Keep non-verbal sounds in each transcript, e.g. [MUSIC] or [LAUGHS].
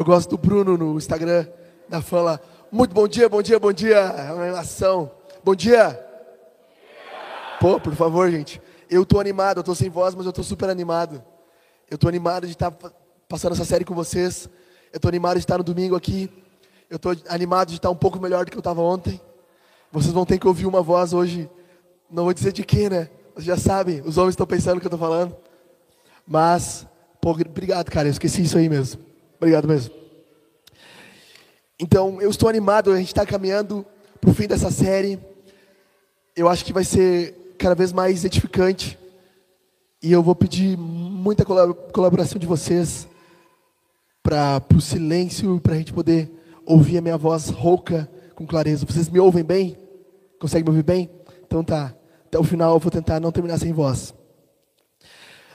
Eu gosto do Bruno no Instagram, da fala, muito bom dia, bom dia, bom dia. É uma animação. Bom dia. Pô, por favor, gente. Eu tô animado, eu tô sem voz, mas eu tô super animado. Eu tô animado de estar passando essa série com vocês. Eu tô animado de estar no domingo aqui. Eu tô animado de estar um pouco melhor do que eu estava ontem. Vocês vão ter que ouvir uma voz hoje. Não vou dizer de quem, né? Vocês já sabem, os homens estão pensando o que eu estou falando. Mas, pô, obrigado, cara. Eu esqueci isso aí mesmo. Obrigado mesmo. Então, eu estou animado, a gente está caminhando para o fim dessa série. Eu acho que vai ser cada vez mais edificante. E eu vou pedir muita colaboração de vocês para o silêncio, para a gente poder ouvir a minha voz rouca com clareza. Vocês me ouvem bem? Conseguem me ouvir bem? Então tá. Até o final eu vou tentar não terminar sem voz.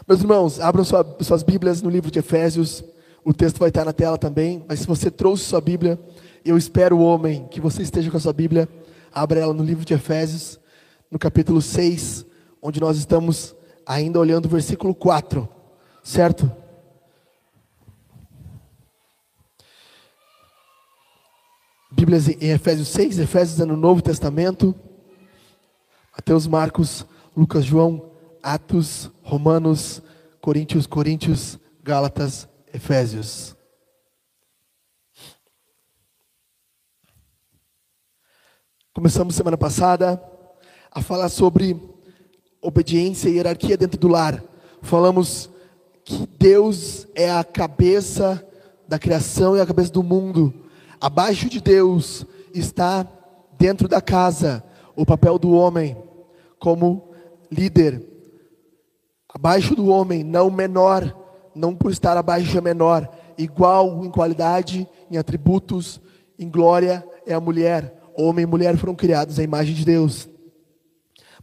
Meus irmãos, abram sua, suas Bíblias no livro de Efésios. O texto vai estar na tela também, mas se você trouxe sua Bíblia, eu espero, homem, que você esteja com a sua Bíblia. Abra ela no livro de Efésios, no capítulo 6, onde nós estamos ainda olhando o versículo 4, certo? Bíblias em Efésios 6, Efésios é no Novo Testamento, Mateus, Marcos, Lucas, João, Atos, Romanos, Coríntios, Coríntios, Gálatas, Efésios. Começamos semana passada a falar sobre obediência e hierarquia dentro do lar. Falamos que Deus é a cabeça da criação e a cabeça do mundo. Abaixo de Deus está dentro da casa o papel do homem como líder. Abaixo do homem, não menor, não por estar abaixo é menor, igual em qualidade, em atributos, em glória é a mulher. Homem e mulher foram criados à imagem de Deus.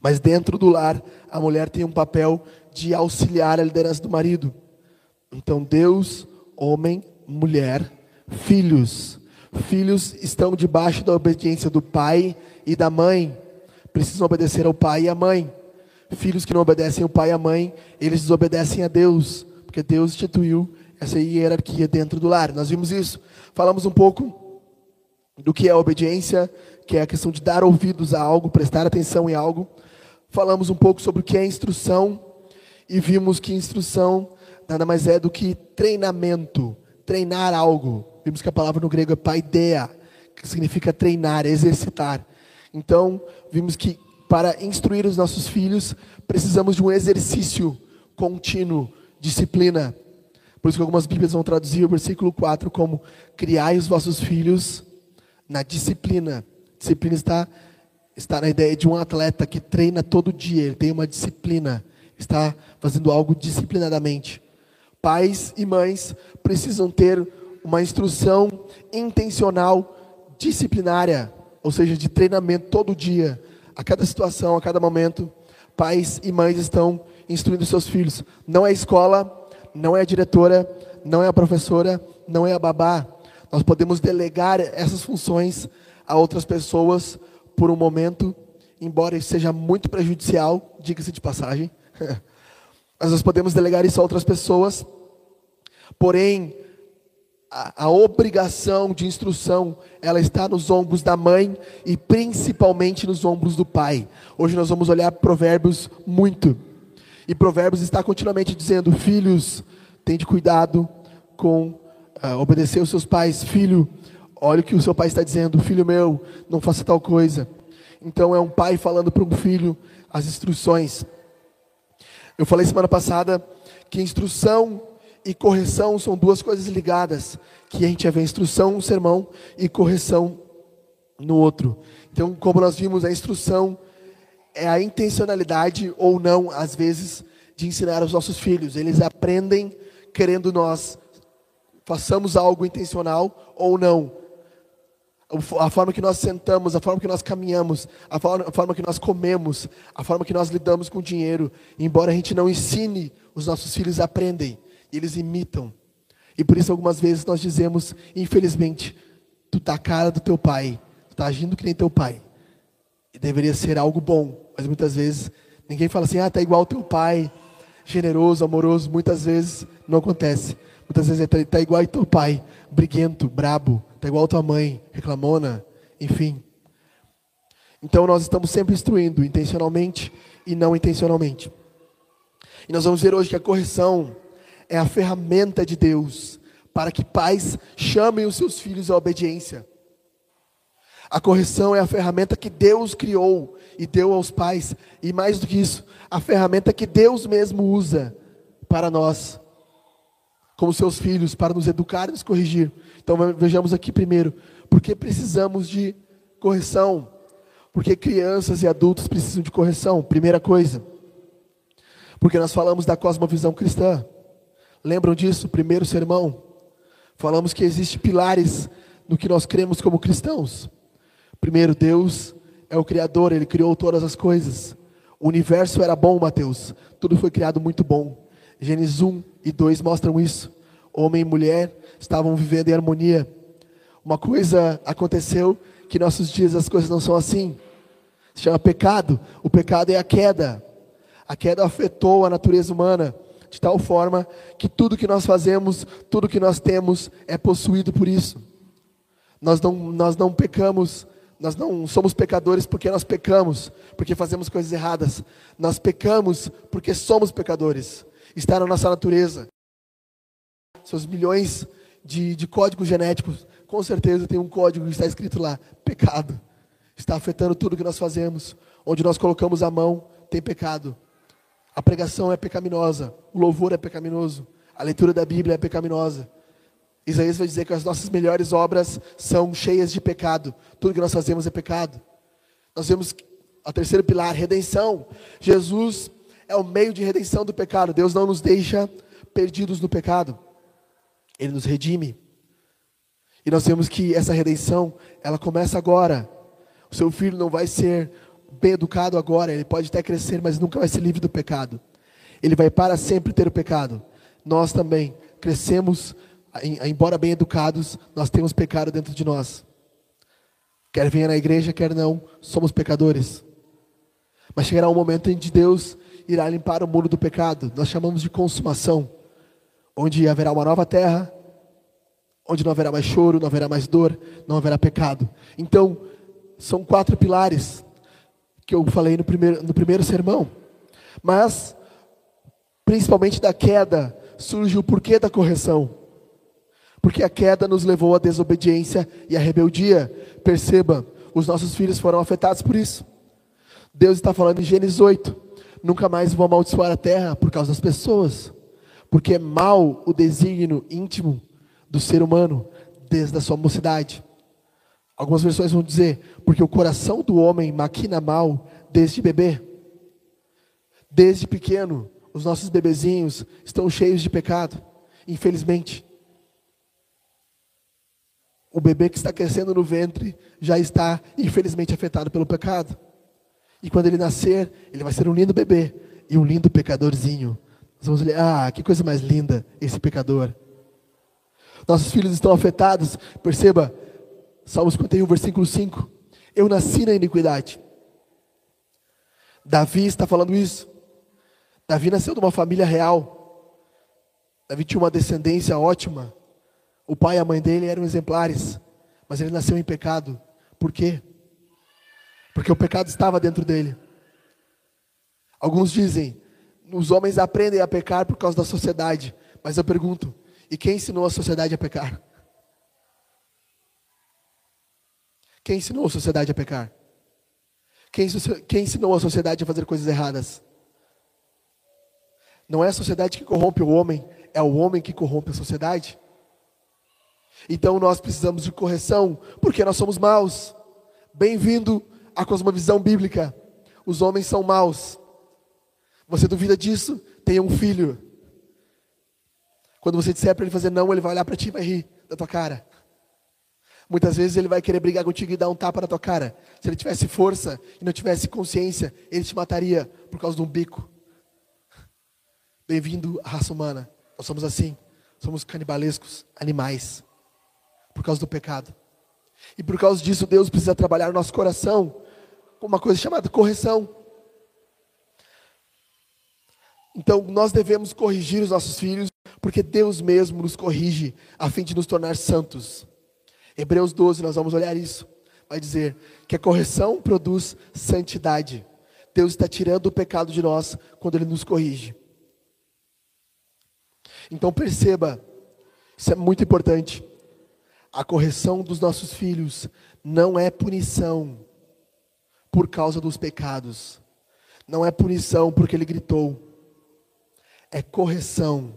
Mas dentro do lar, a mulher tem um papel de auxiliar a liderança do marido. Então, Deus, homem, mulher, filhos. Filhos estão debaixo da obediência do pai e da mãe. Precisam obedecer ao pai e à mãe. Filhos que não obedecem ao pai e à mãe, eles desobedecem a Deus porque Deus instituiu essa hierarquia dentro do lar. Nós vimos isso. Falamos um pouco do que é obediência, que é a questão de dar ouvidos a algo, prestar atenção em algo. Falamos um pouco sobre o que é instrução e vimos que instrução nada mais é do que treinamento, treinar algo. Vimos que a palavra no grego é paideia, que significa treinar, exercitar. Então, vimos que para instruir os nossos filhos, precisamos de um exercício contínuo disciplina. Por isso que algumas Bíblias vão traduzir o versículo 4 como criai os vossos filhos na disciplina. Disciplina está, está na ideia de um atleta que treina todo dia, ele tem uma disciplina, está fazendo algo disciplinadamente. Pais e mães precisam ter uma instrução intencional, disciplinária, ou seja, de treinamento todo dia, a cada situação, a cada momento. Pais e mães estão instruindo seus filhos. Não é a escola, não é a diretora, não é a professora, não é a babá. Nós podemos delegar essas funções a outras pessoas por um momento, embora isso seja muito prejudicial, diga-se de passagem. [LAUGHS] Mas nós podemos delegar isso a outras pessoas. Porém, a, a, obrigação de instrução, ela está nos ombros da mãe e principalmente nos ombros do pai. Hoje nós vamos olhar provérbios muito. E Provérbios está continuamente dizendo: Filhos, tende cuidado com uh, obedecer aos seus pais. Filho, olha o que o seu pai está dizendo: Filho meu, não faça tal coisa. Então é um pai falando para um filho as instruções. Eu falei semana passada que instrução e correção são duas coisas ligadas, que a gente ver instrução no sermão e correção no outro. Então, como nós vimos, a instrução é a intencionalidade ou não, às vezes, de ensinar aos nossos filhos. Eles aprendem querendo nós façamos algo intencional ou não. A forma que nós sentamos, a forma que nós caminhamos, a forma, a forma que nós comemos, a forma que nós lidamos com o dinheiro, embora a gente não ensine, os nossos filhos aprendem eles imitam. E por isso algumas vezes nós dizemos, infelizmente, tu tá a cara do teu pai, tu tá agindo que nem teu pai. E deveria ser algo bom, mas muitas vezes ninguém fala assim, ah, tá igual teu pai, generoso, amoroso. Muitas vezes não acontece. Muitas vezes está tá igual ao teu pai, briguento, brabo, está igual tua mãe, reclamona, enfim. Então nós estamos sempre instruindo, intencionalmente e não intencionalmente. E nós vamos ver hoje que a correção é a ferramenta de Deus para que pais chamem os seus filhos à obediência. A correção é a ferramenta que Deus criou e deu aos pais, e mais do que isso, a ferramenta que Deus mesmo usa para nós, como seus filhos, para nos educar e nos corrigir. Então vejamos aqui primeiro, porque precisamos de correção? Porque crianças e adultos precisam de correção. Primeira coisa, porque nós falamos da cosmovisão cristã. Lembram disso? Primeiro sermão. Falamos que existem pilares no que nós cremos como cristãos. Primeiro, Deus é o Criador, Ele criou todas as coisas. O universo era bom, Mateus. Tudo foi criado muito bom. Gênesis 1 e 2 mostram isso. Homem e mulher estavam vivendo em harmonia. Uma coisa aconteceu que nossos dias as coisas não são assim. Se chama pecado. O pecado é a queda. A queda afetou a natureza humana de tal forma que tudo que nós fazemos, tudo que nós temos é possuído por isso. Nós não, nós não pecamos nós não somos pecadores porque nós pecamos, porque fazemos coisas erradas. Nós pecamos porque somos pecadores. Está na nossa natureza. Seus milhões de, de códigos genéticos, com certeza tem um código que está escrito lá: pecado. Está afetando tudo que nós fazemos. Onde nós colocamos a mão, tem pecado. A pregação é pecaminosa. O louvor é pecaminoso. A leitura da Bíblia é pecaminosa. Isaías vai dizer que as nossas melhores obras são cheias de pecado. Tudo que nós fazemos é pecado. Nós vemos a terceiro pilar, redenção. Jesus é o meio de redenção do pecado. Deus não nos deixa perdidos no pecado. Ele nos redime. E nós vemos que essa redenção, ela começa agora. O seu filho não vai ser bem educado agora, ele pode até crescer, mas nunca vai ser livre do pecado. Ele vai para sempre ter o pecado. Nós também crescemos embora bem educados, nós temos pecado dentro de nós. Quer venha na igreja, quer não, somos pecadores. Mas chegará um momento em que Deus irá limpar o muro do pecado. Nós chamamos de consumação, onde haverá uma nova terra, onde não haverá mais choro, não haverá mais dor, não haverá pecado. Então, são quatro pilares que eu falei no primeiro, no primeiro sermão. Mas, principalmente da queda, surge o porquê da correção. Porque a queda nos levou à desobediência e à rebeldia. Perceba, os nossos filhos foram afetados por isso. Deus está falando em Gênesis 8: nunca mais vou amaldiçoar a terra por causa das pessoas, porque é mal o desígnio íntimo do ser humano desde a sua mocidade. Algumas versões vão dizer, porque o coração do homem maquina mal desde bebê. Desde pequeno, os nossos bebezinhos estão cheios de pecado, infelizmente. O bebê que está crescendo no ventre já está, infelizmente, afetado pelo pecado. E quando ele nascer, ele vai ser um lindo bebê e um lindo pecadorzinho. Nós vamos ler, ah, que coisa mais linda esse pecador. Nossos filhos estão afetados. Perceba, Salmo 51, versículo 5. Eu nasci na iniquidade. Davi está falando isso. Davi nasceu de uma família real. Davi tinha uma descendência ótima. O pai e a mãe dele eram exemplares, mas ele nasceu em pecado. Por quê? Porque o pecado estava dentro dele. Alguns dizem, os homens aprendem a pecar por causa da sociedade. Mas eu pergunto, e quem ensinou a sociedade a pecar? Quem ensinou a sociedade a pecar? Quem, quem ensinou a sociedade a fazer coisas erradas? Não é a sociedade que corrompe o homem, é o homem que corrompe a sociedade. Então nós precisamos de correção, porque nós somos maus. Bem-vindo à cosmovisão bíblica. Os homens são maus. Você duvida disso? Tenha um filho. Quando você disser para ele fazer não, ele vai olhar para ti e vai rir da tua cara. Muitas vezes ele vai querer brigar contigo e dar um tapa na tua cara. Se ele tivesse força e não tivesse consciência, ele te mataria por causa de um bico. Bem-vindo à raça humana. Nós somos assim. Somos canibalescos, animais por causa do pecado. E por causa disso, Deus precisa trabalhar no nosso coração com uma coisa chamada correção. Então, nós devemos corrigir os nossos filhos, porque Deus mesmo nos corrige a fim de nos tornar santos. Hebreus 12, nós vamos olhar isso. Vai dizer que a correção produz santidade. Deus está tirando o pecado de nós quando Ele nos corrige. Então perceba, isso é muito importante. A correção dos nossos filhos não é punição por causa dos pecados, não é punição porque ele gritou, é correção,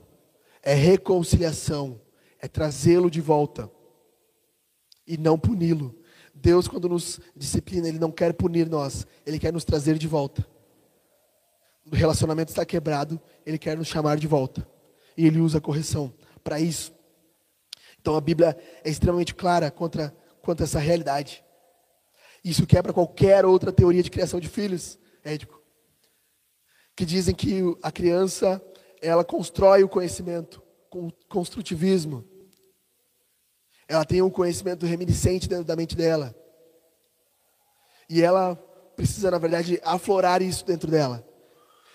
é reconciliação, é trazê-lo de volta e não puni-lo. Deus, quando nos disciplina, Ele não quer punir nós, Ele quer nos trazer de volta. O relacionamento está quebrado, Ele quer nos chamar de volta. E Ele usa a correção para isso. Então a Bíblia é extremamente clara contra, quanto a essa realidade. Isso quebra qualquer outra teoria de criação de filhos, édico. Que dizem que a criança, ela constrói o conhecimento, com construtivismo. Ela tem um conhecimento reminiscente dentro da mente dela. E ela precisa, na verdade, aflorar isso dentro dela.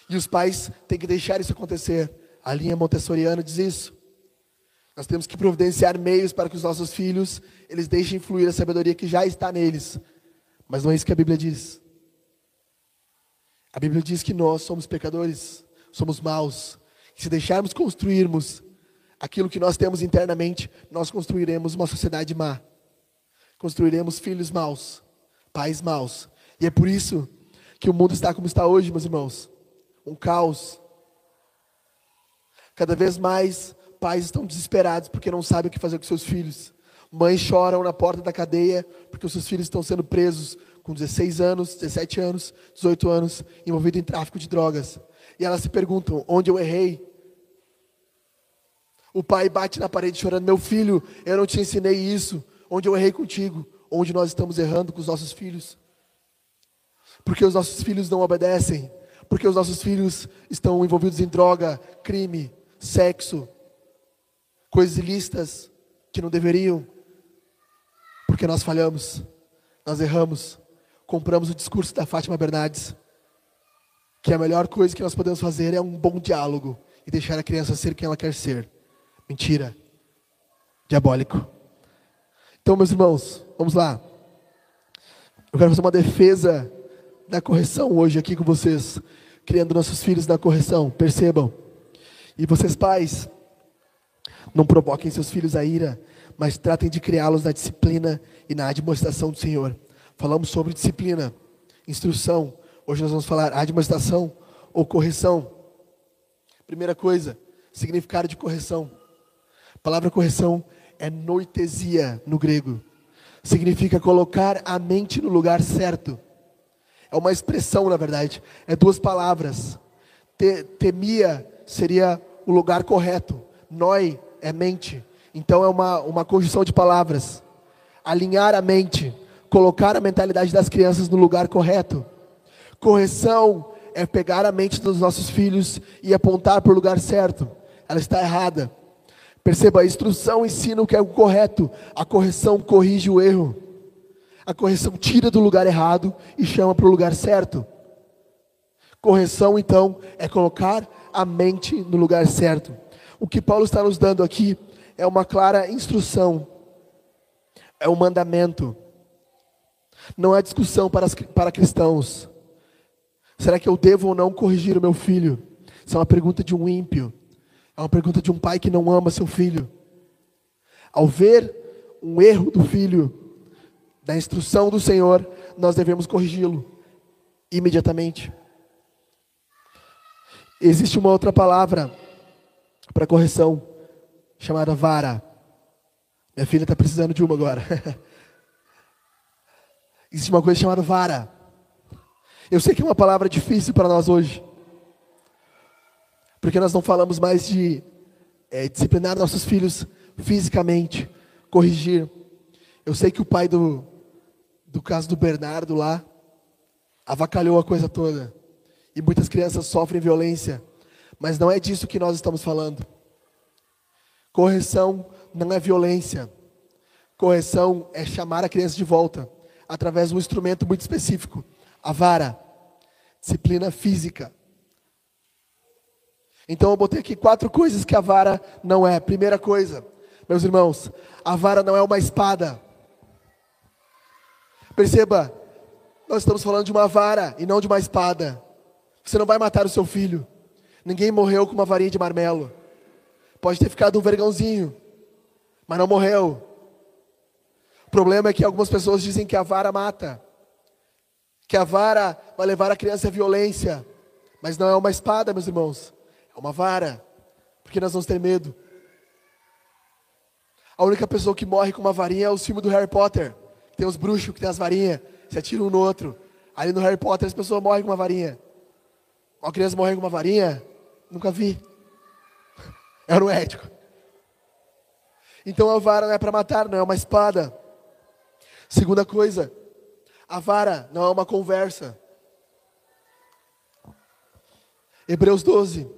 E os pais têm que deixar isso acontecer. A linha montessoriana diz isso. Nós temos que providenciar meios para que os nossos filhos, eles deixem fluir a sabedoria que já está neles. Mas não é isso que a Bíblia diz. A Bíblia diz que nós somos pecadores, somos maus. E se deixarmos construirmos aquilo que nós temos internamente, nós construiremos uma sociedade má. Construiremos filhos maus, pais maus. E é por isso que o mundo está como está hoje, meus irmãos. Um caos. Cada vez mais pais estão desesperados porque não sabem o que fazer com seus filhos. Mães choram na porta da cadeia porque os seus filhos estão sendo presos com 16 anos, 17 anos, 18 anos, envolvidos em tráfico de drogas. E elas se perguntam: onde eu errei? O pai bate na parede chorando: Meu filho, eu não te ensinei isso. Onde eu errei contigo? Onde nós estamos errando com os nossos filhos? Porque os nossos filhos não obedecem. Porque os nossos filhos estão envolvidos em droga, crime, sexo, coisas ilícitas que não deveriam. Porque nós falhamos, nós erramos, compramos o discurso da Fátima Bernardes, que a melhor coisa que nós podemos fazer é um bom diálogo e deixar a criança ser quem ela quer ser. Mentira. Diabólico. Então, meus irmãos, vamos lá. Eu quero fazer uma defesa da correção hoje aqui com vocês, criando nossos filhos na correção. Percebam. E vocês, pais, não provoquem seus filhos a ira, mas tratem de criá-los na disciplina e na admoestação do Senhor. Falamos sobre disciplina, instrução. Hoje nós vamos falar admoestação ou correção. Primeira coisa, significado de correção. A palavra correção é noitesia no grego. Significa colocar a mente no lugar certo. É uma expressão, na verdade. É duas palavras. Te, temia seria o lugar correto. Noi é mente. Então é uma, uma conjunção de palavras. Alinhar a mente. Colocar a mentalidade das crianças no lugar correto. Correção é pegar a mente dos nossos filhos e apontar para o lugar certo. Ela está errada. Perceba, a instrução ensina o que é o correto, a correção corrige o erro. A correção tira do lugar errado e chama para o lugar certo. Correção, então, é colocar a mente no lugar certo. O que Paulo está nos dando aqui é uma clara instrução, é um mandamento. Não há discussão para, para cristãos. Será que eu devo ou não corrigir o meu filho? Isso é uma pergunta de um ímpio. É uma pergunta de um pai que não ama seu filho. Ao ver um erro do filho, da instrução do Senhor, nós devemos corrigi-lo imediatamente. Existe uma outra palavra para correção, chamada vara. Minha filha está precisando de uma agora. [LAUGHS] Existe uma coisa chamada vara. Eu sei que é uma palavra difícil para nós hoje. Porque nós não falamos mais de é, disciplinar nossos filhos fisicamente, corrigir. Eu sei que o pai do, do caso do Bernardo lá avacalhou a coisa toda. E muitas crianças sofrem violência. Mas não é disso que nós estamos falando. Correção não é violência. Correção é chamar a criança de volta através de um instrumento muito específico, a vara, disciplina física. Então eu botei aqui quatro coisas que a vara não é. Primeira coisa, meus irmãos, a vara não é uma espada. Perceba, nós estamos falando de uma vara e não de uma espada. Você não vai matar o seu filho. Ninguém morreu com uma varinha de marmelo. Pode ter ficado um vergãozinho, mas não morreu. O problema é que algumas pessoas dizem que a vara mata, que a vara vai levar a criança à violência, mas não é uma espada, meus irmãos, é uma vara, porque nós vamos ter medo. A única pessoa que morre com uma varinha é o filme do Harry Potter. Tem os bruxos que tem as varinhas, se atiram um no outro. Ali no Harry Potter as pessoas morrem com uma varinha. Uma criança morrer com uma varinha, nunca vi. Era um ético. Então a vara não é para matar, não é uma espada. Segunda coisa, a vara não é uma conversa. Hebreus 12.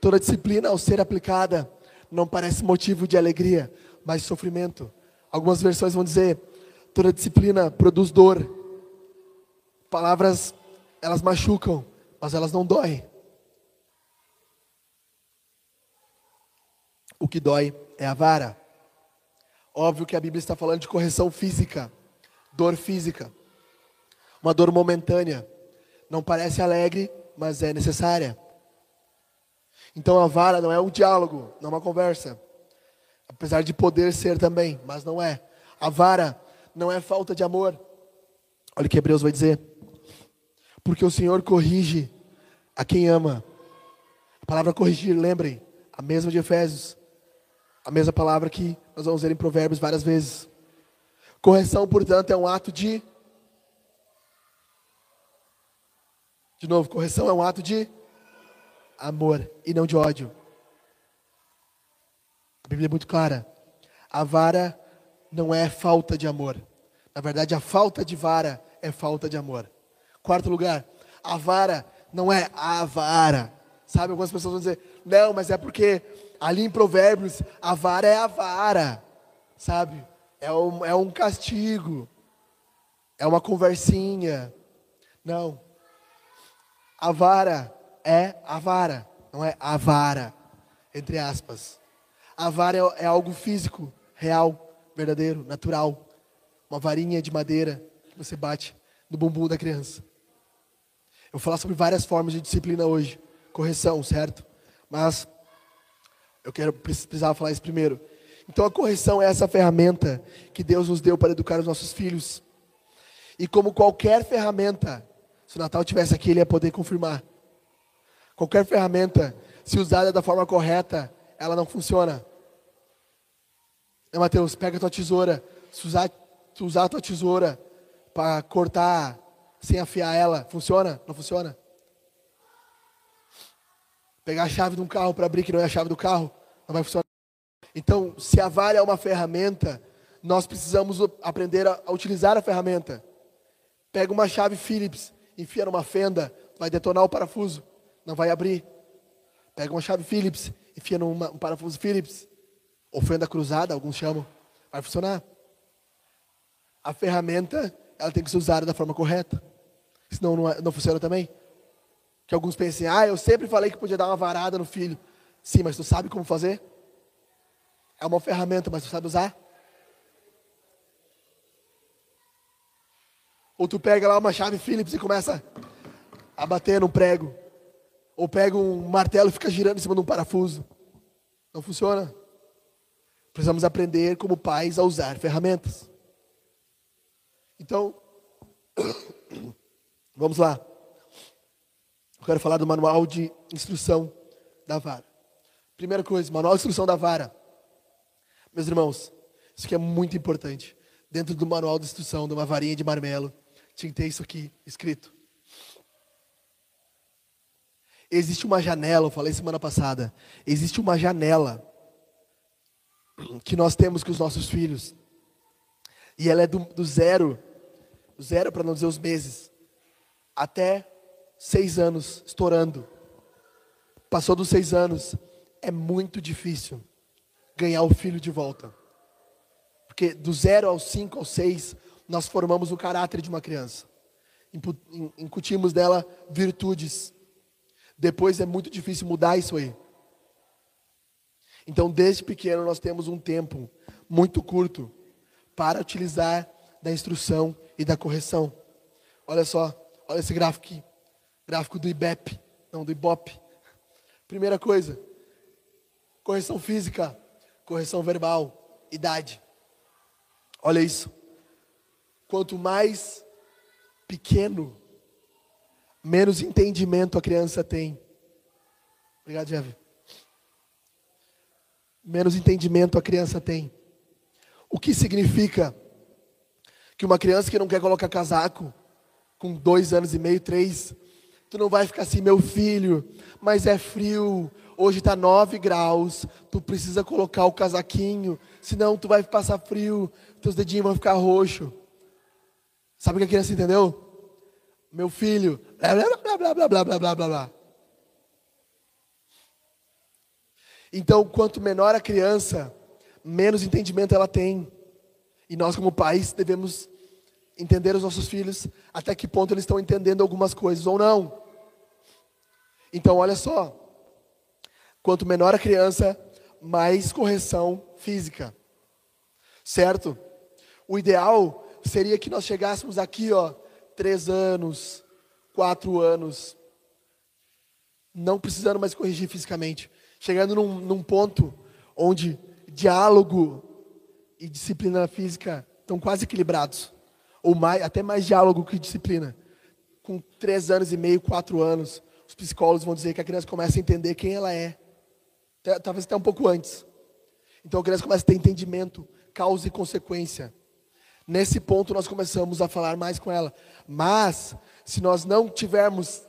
Toda disciplina, ao ser aplicada, não parece motivo de alegria, mas sofrimento. Algumas versões vão dizer: toda disciplina produz dor. Palavras, elas machucam, mas elas não doem. O que dói é a vara. Óbvio que a Bíblia está falando de correção física, dor física, uma dor momentânea. Não parece alegre, mas é necessária. Então a vara não é um diálogo, não é uma conversa. Apesar de poder ser também, mas não é. A vara não é falta de amor. Olha o que Hebreus vai dizer. Porque o Senhor corrige a quem ama. A palavra corrigir, lembrem, a mesma de Efésios. A mesma palavra que nós vamos ver em Provérbios várias vezes. Correção, portanto, é um ato de. De novo, correção é um ato de amor e não de ódio. A Bíblia é muito clara. A vara não é falta de amor. Na verdade, a falta de vara é falta de amor. Quarto lugar, a vara não é a vara. Sabe, algumas pessoas vão dizer, não, mas é porque ali em Provérbios, a vara é a vara, sabe? É um, é um castigo, é uma conversinha. Não. A vara é a vara, não é a vara, entre aspas. A vara é, é algo físico, real, verdadeiro, natural. Uma varinha de madeira que você bate no bumbum da criança. Eu vou falar sobre várias formas de disciplina hoje. Correção, certo? Mas eu quero precisar falar isso primeiro. Então a correção é essa ferramenta que Deus nos deu para educar os nossos filhos. E como qualquer ferramenta, se o Natal tivesse aqui, ele ia poder confirmar. Qualquer ferramenta, se usada da forma correta, ela não funciona. É, Mateus, pega a tua tesoura. Se usar, se usar a tua tesoura para cortar sem afiar ela, funciona? Não funciona? Pegar a chave de um carro para abrir que não é a chave do carro, não vai funcionar. Então, se a vara é uma ferramenta, nós precisamos aprender a, a utilizar a ferramenta. Pega uma chave Phillips, enfia numa fenda, vai detonar o parafuso, não vai abrir. Pega uma chave Phillips, enfia num um parafuso Phillips, ou fenda cruzada, alguns chamam, vai funcionar. A ferramenta, ela tem que ser usada da forma correta, senão não, é, não funciona também. Que alguns pensem, ah, eu sempre falei que podia dar uma varada no filho. Sim, mas tu sabe como fazer? É uma ferramenta, mas tu sabe usar? Ou tu pega lá uma chave Phillips e começa a bater no prego. Ou pega um martelo e fica girando em cima de um parafuso. Não funciona. Precisamos aprender como pais a usar ferramentas. Então, [COUGHS] vamos lá. Eu quero falar do manual de instrução da vara. Primeira coisa, manual de instrução da vara. Meus irmãos, isso aqui é muito importante. Dentro do manual de instrução de uma varinha de marmelo, tinha que ter isso aqui escrito. Existe uma janela, eu falei semana passada. Existe uma janela que nós temos com os nossos filhos. E ela é do, do zero, zero para não dizer os meses, até seis anos, estourando. Passou dos seis anos, é muito difícil ganhar o filho de volta. Porque do zero aos cinco, aos seis, nós formamos o caráter de uma criança. Incutimos dela virtudes. Depois é muito difícil mudar isso aí. Então, desde pequeno, nós temos um tempo muito curto para utilizar da instrução e da correção. Olha só, olha esse gráfico aqui. Gráfico do IBEP, não do IBOP. Primeira coisa, correção física, correção verbal, idade. Olha isso. Quanto mais pequeno, menos entendimento a criança tem. Obrigado, Jeff. Menos entendimento a criança tem. O que significa que uma criança que não quer colocar casaco, com dois anos e meio, três, tu não vai ficar assim, meu filho, mas é frio, hoje está nove graus, tu precisa colocar o casaquinho, senão tu vai passar frio, teus dedinhos vão ficar roxo. Sabe o que a criança entendeu? Meu filho, blá blá blá blá blá blá blá. blá. Então, quanto menor a criança, menos entendimento ela tem. E nós, como pais, devemos entender os nossos filhos até que ponto eles estão entendendo algumas coisas ou não. Então, olha só. Quanto menor a criança, mais correção física. Certo? O ideal seria que nós chegássemos aqui, ó, três anos, quatro anos, não precisando mais corrigir fisicamente, chegando num, num ponto onde diálogo e disciplina física estão quase equilibrados, ou mais, até mais diálogo que disciplina. Com três anos e meio, quatro anos, os psicólogos vão dizer que a criança começa a entender quem ela é, talvez até um pouco antes. Então a criança começa a ter entendimento, causa e consequência. Nesse ponto nós começamos a falar mais com ela. Mas, se nós não tivermos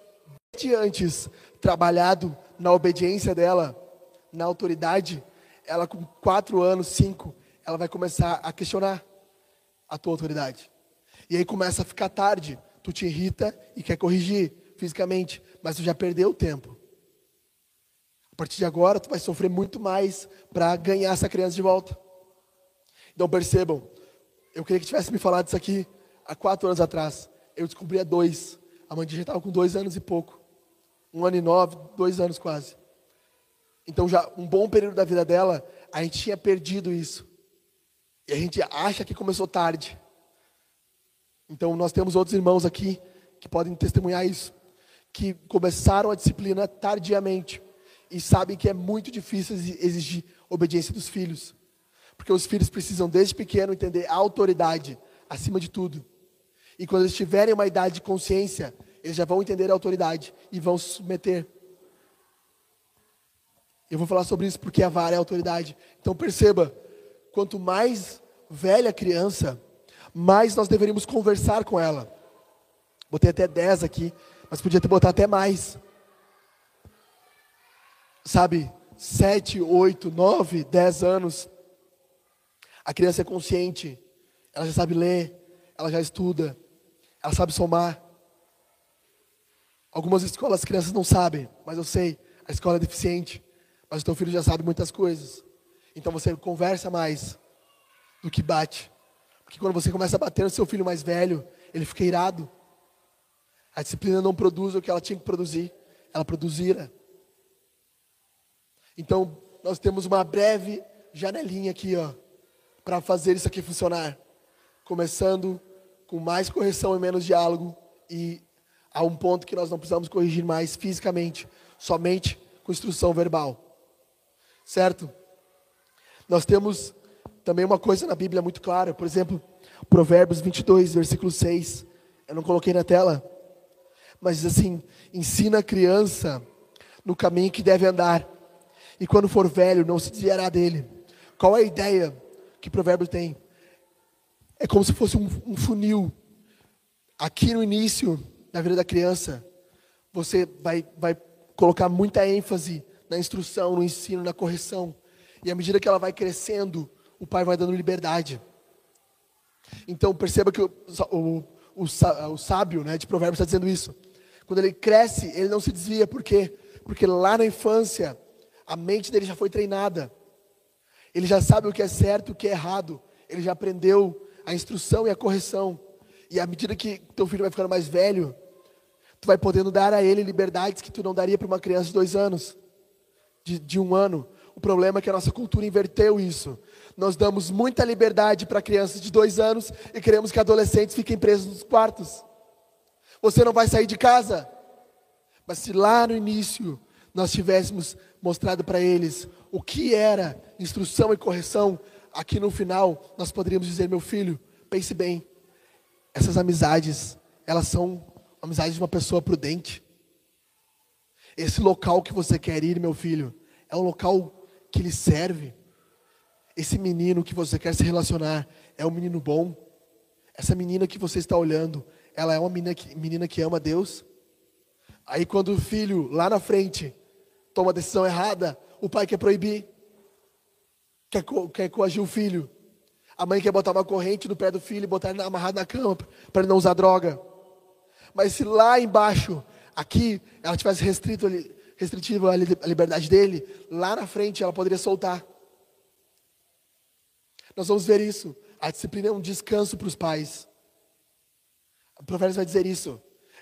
de antes trabalhado na obediência dela, na autoridade, ela com quatro anos, cinco, ela vai começar a questionar a tua autoridade. E aí começa a ficar tarde. Tu te irrita e quer corrigir fisicamente, mas tu já perdeu o tempo. Partir de agora, tu vai sofrer muito mais para ganhar essa criança de volta. Então percebam, eu queria que tivesse me falado isso aqui há quatro anos atrás. Eu descobri há dois. A mãe já estava com dois anos e pouco. Um ano e nove, dois anos quase. Então, já um bom período da vida dela, a gente tinha perdido isso. E a gente acha que começou tarde. Então, nós temos outros irmãos aqui que podem testemunhar isso. Que começaram a disciplina tardiamente. E sabem que é muito difícil exigir obediência dos filhos. Porque os filhos precisam, desde pequeno, entender a autoridade acima de tudo. E quando eles tiverem uma idade de consciência, eles já vão entender a autoridade e vão se submeter. Eu vou falar sobre isso porque a vara é a autoridade. Então perceba, quanto mais velha a criança, mais nós deveríamos conversar com ela. Botei até 10 aqui, mas podia ter botado até mais. Sabe, 7, 8, 9, 10 anos. A criança é consciente, ela já sabe ler, ela já estuda, ela sabe somar. Algumas escolas as crianças não sabem, mas eu sei, a escola é deficiente, mas o teu filho já sabe muitas coisas. Então você conversa mais do que bate. Porque quando você começa a bater no seu filho mais velho, ele fica irado. A disciplina não produz o que ela tinha que produzir, ela produz ira. Então, nós temos uma breve janelinha aqui, ó, para fazer isso aqui funcionar. Começando com mais correção e menos diálogo e a um ponto que nós não precisamos corrigir mais fisicamente, somente com instrução verbal. Certo? Nós temos também uma coisa na Bíblia muito clara, por exemplo, Provérbios 22, versículo 6. Eu não coloquei na tela, mas diz assim: ensina a criança no caminho que deve andar, e quando for velho, não se desviará dele. Qual é a ideia que provérbio tem. É como se fosse um, um funil. Aqui no início da vida da criança, você vai, vai colocar muita ênfase na instrução, no ensino, na correção. E à medida que ela vai crescendo, o pai vai dando liberdade. Então perceba que o, o, o, o sábio né, de Provérbios está dizendo isso. Quando ele cresce, ele não se desvia. Por quê? Porque lá na infância, a mente dele já foi treinada. Ele já sabe o que é certo e o que é errado. Ele já aprendeu a instrução e a correção. E à medida que teu filho vai ficando mais velho, tu vai podendo dar a ele liberdades que tu não daria para uma criança de dois anos, de, de um ano. O problema é que a nossa cultura inverteu isso. Nós damos muita liberdade para crianças de dois anos e queremos que adolescentes fiquem presos nos quartos. Você não vai sair de casa. Mas se lá no início nós tivéssemos mostrado para eles o que era instrução e correção, aqui no final nós poderíamos dizer: meu filho, pense bem, essas amizades, elas são amizades de uma pessoa prudente. Esse local que você quer ir, meu filho, é um local que lhe serve. Esse menino que você quer se relacionar é um menino bom. Essa menina que você está olhando, ela é uma menina que, menina que ama Deus. Aí quando o filho lá na frente toma a decisão errada, o pai quer proibir, quer, co quer coagir o filho. A mãe quer botar uma corrente no pé do filho e botar ele amarrado na cama para ele não usar droga. Mas se lá embaixo, aqui, ela tivesse restrito, restritivo a liberdade dele, lá na frente ela poderia soltar. Nós vamos ver isso. A disciplina é um descanso para os pais. O profeta vai dizer isso.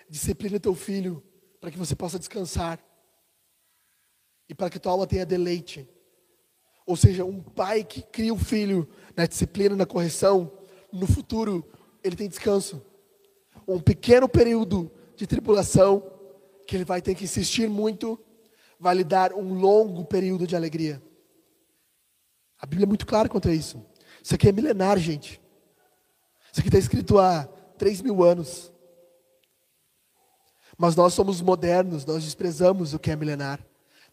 Disciplina teu filho para que você possa descansar e para que tua alma tenha deleite. Ou seja, um pai que cria o filho na disciplina, na correção, no futuro ele tem descanso. Um pequeno período de tribulação que ele vai ter que insistir muito, vai lhe dar um longo período de alegria. A Bíblia é muito clara quanto a isso. Isso aqui é milenar, gente. Isso aqui está escrito há três mil anos. Mas nós somos modernos, nós desprezamos o que é milenar,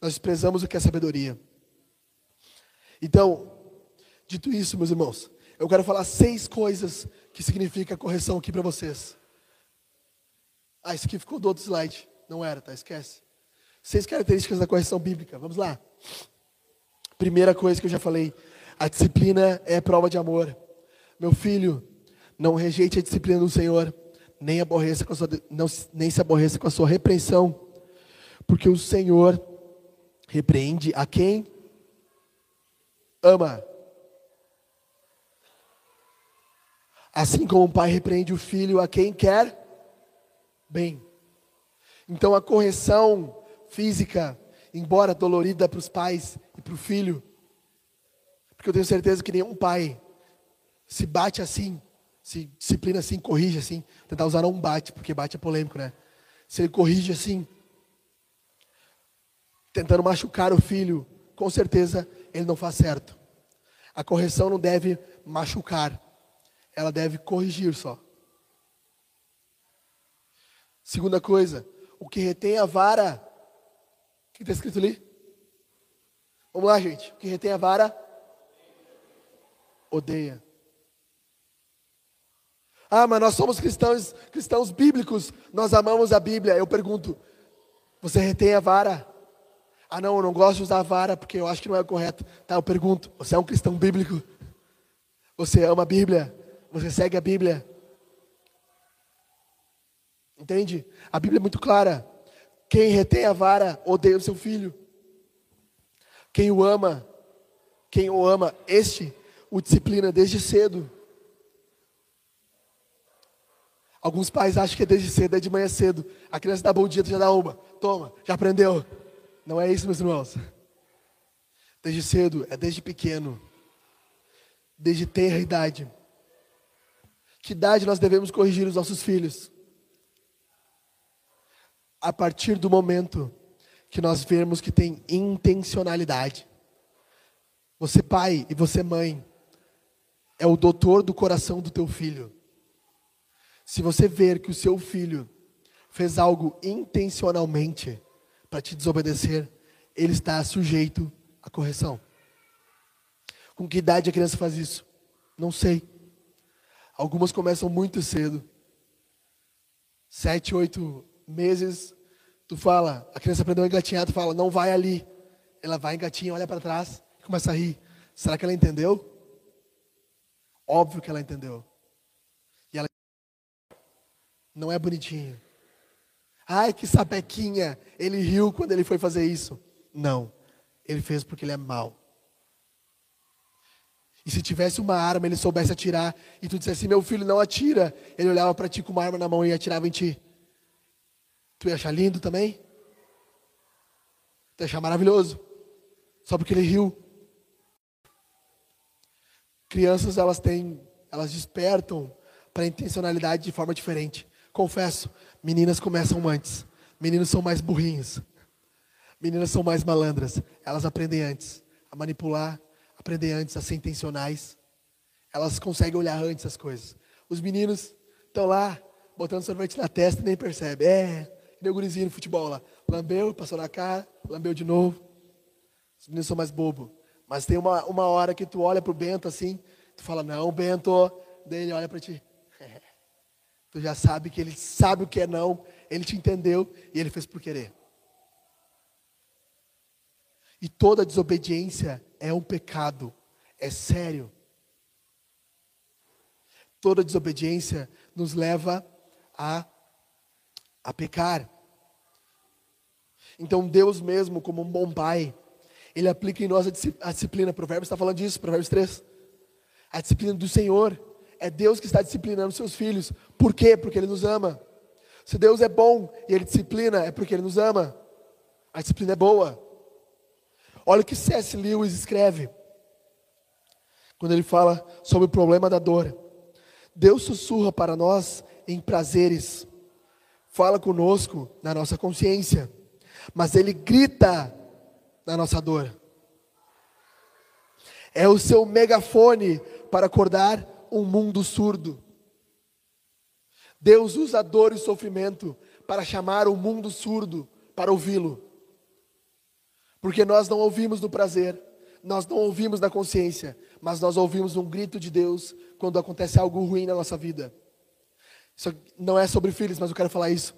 nós desprezamos o que é sabedoria. Então, dito isso, meus irmãos, eu quero falar seis coisas que significa correção aqui para vocês. Ah, isso aqui ficou do outro slide. Não era, tá? Esquece. Seis características da correção bíblica. Vamos lá. Primeira coisa que eu já falei: a disciplina é prova de amor. Meu filho, não rejeite a disciplina do Senhor nem, aborreça com sua, não, nem se aborreça com a sua repreensão, porque o Senhor repreende a quem ama. Assim como o pai repreende o filho a quem quer bem. Então a correção física, embora dolorida para os pais e para o filho, porque eu tenho certeza que nenhum pai se bate assim se disciplina assim, corrige assim. Tentar usar não bate, porque bate é polêmico, né? Se ele corrige assim, tentando machucar o filho, com certeza ele não faz certo. A correção não deve machucar, ela deve corrigir só. Segunda coisa, o que retém a vara, o que está escrito ali? Vamos lá, gente. O que retém a vara, odeia. Ah, mas nós somos cristãos, cristãos bíblicos, nós amamos a Bíblia. Eu pergunto, você retém a vara? Ah, não, eu não gosto de usar vara porque eu acho que não é correto. Tá, eu pergunto, você é um cristão bíblico? Você ama a Bíblia? Você segue a Bíblia? Entende? A Bíblia é muito clara. Quem retém a vara odeia o seu filho. Quem o ama, quem o ama, este o disciplina desde cedo. Alguns pais acham que é desde cedo, é de manhã cedo. A criança dá bom dia, tu já dá uma. Toma, já aprendeu. Não é isso, meus irmãos. Desde cedo, é desde pequeno. Desde ter idade. Que idade nós devemos corrigir os nossos filhos? A partir do momento que nós vemos que tem intencionalidade. Você, pai, e você, mãe, é o doutor do coração do teu filho. Se você ver que o seu filho fez algo intencionalmente para te desobedecer, ele está sujeito à correção. Com que idade a criança faz isso? Não sei. Algumas começam muito cedo. Sete, oito meses, tu fala, a criança aprendeu a engatinhar, tu fala, não vai ali. Ela vai engatinha, olha para trás e começa a rir. Será que ela entendeu? Óbvio que ela entendeu. Não é bonitinho. Ai, que sapequinha. Ele riu quando ele foi fazer isso. Não. Ele fez porque ele é mau. E se tivesse uma arma, ele soubesse atirar, e tu dissesse, meu filho, não atira. Ele olhava para ti com uma arma na mão e atirava em ti. Tu ia achar lindo também? Tu ia achar maravilhoso. Só porque ele riu. Crianças, elas têm, elas despertam para a intencionalidade de forma diferente. Confesso, meninas começam antes. Meninos são mais burrinhos. Meninas são mais malandras. Elas aprendem antes a manipular, aprendem antes a ser intencionais. Elas conseguem olhar antes as coisas. Os meninos estão lá, botando sorvete na testa e nem percebem. É, meu gurizinho no futebol lá. Lambeu, passou na cara, lambeu de novo. Os meninos são mais bobos. Mas tem uma, uma hora que tu olha pro Bento assim, tu fala, não, Bento. Daí ele olha para ti. Tu já sabe que ele sabe o que é não, ele te entendeu e ele fez por querer. E toda desobediência é um pecado, é sério. Toda desobediência nos leva a, a pecar. Então Deus mesmo, como um bom pai, Ele aplica em nós a disciplina. Provérbios está falando disso, Provérbios 3. A disciplina do Senhor. É Deus que está disciplinando seus filhos. Por quê? Porque Ele nos ama. Se Deus é bom e Ele disciplina, é porque Ele nos ama. A disciplina é boa. Olha o que C.S. Lewis escreve. Quando ele fala sobre o problema da dor. Deus sussurra para nós em prazeres. Fala conosco na nossa consciência mas ele grita na nossa dor. É o seu megafone para acordar um mundo surdo. Deus usa dor e sofrimento para chamar o mundo surdo para ouvi-lo. Porque nós não ouvimos no prazer, nós não ouvimos na consciência, mas nós ouvimos um grito de Deus quando acontece algo ruim na nossa vida. Isso não é sobre filhos, mas eu quero falar isso.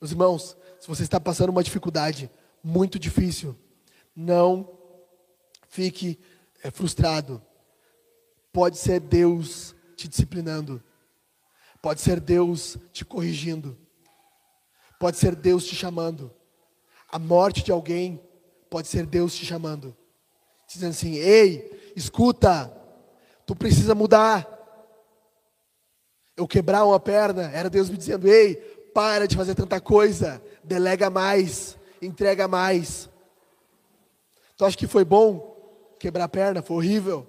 Meus irmãos, se você está passando uma dificuldade muito difícil, não fique é, frustrado. Pode ser Deus te disciplinando. Pode ser Deus te corrigindo. Pode ser Deus te chamando. A morte de alguém pode ser Deus te chamando. Dizendo assim: ei, escuta, tu precisa mudar. Eu quebrar uma perna, era Deus me dizendo: ei, para de fazer tanta coisa, delega mais, entrega mais. Tu acha que foi bom quebrar a perna? Foi horrível.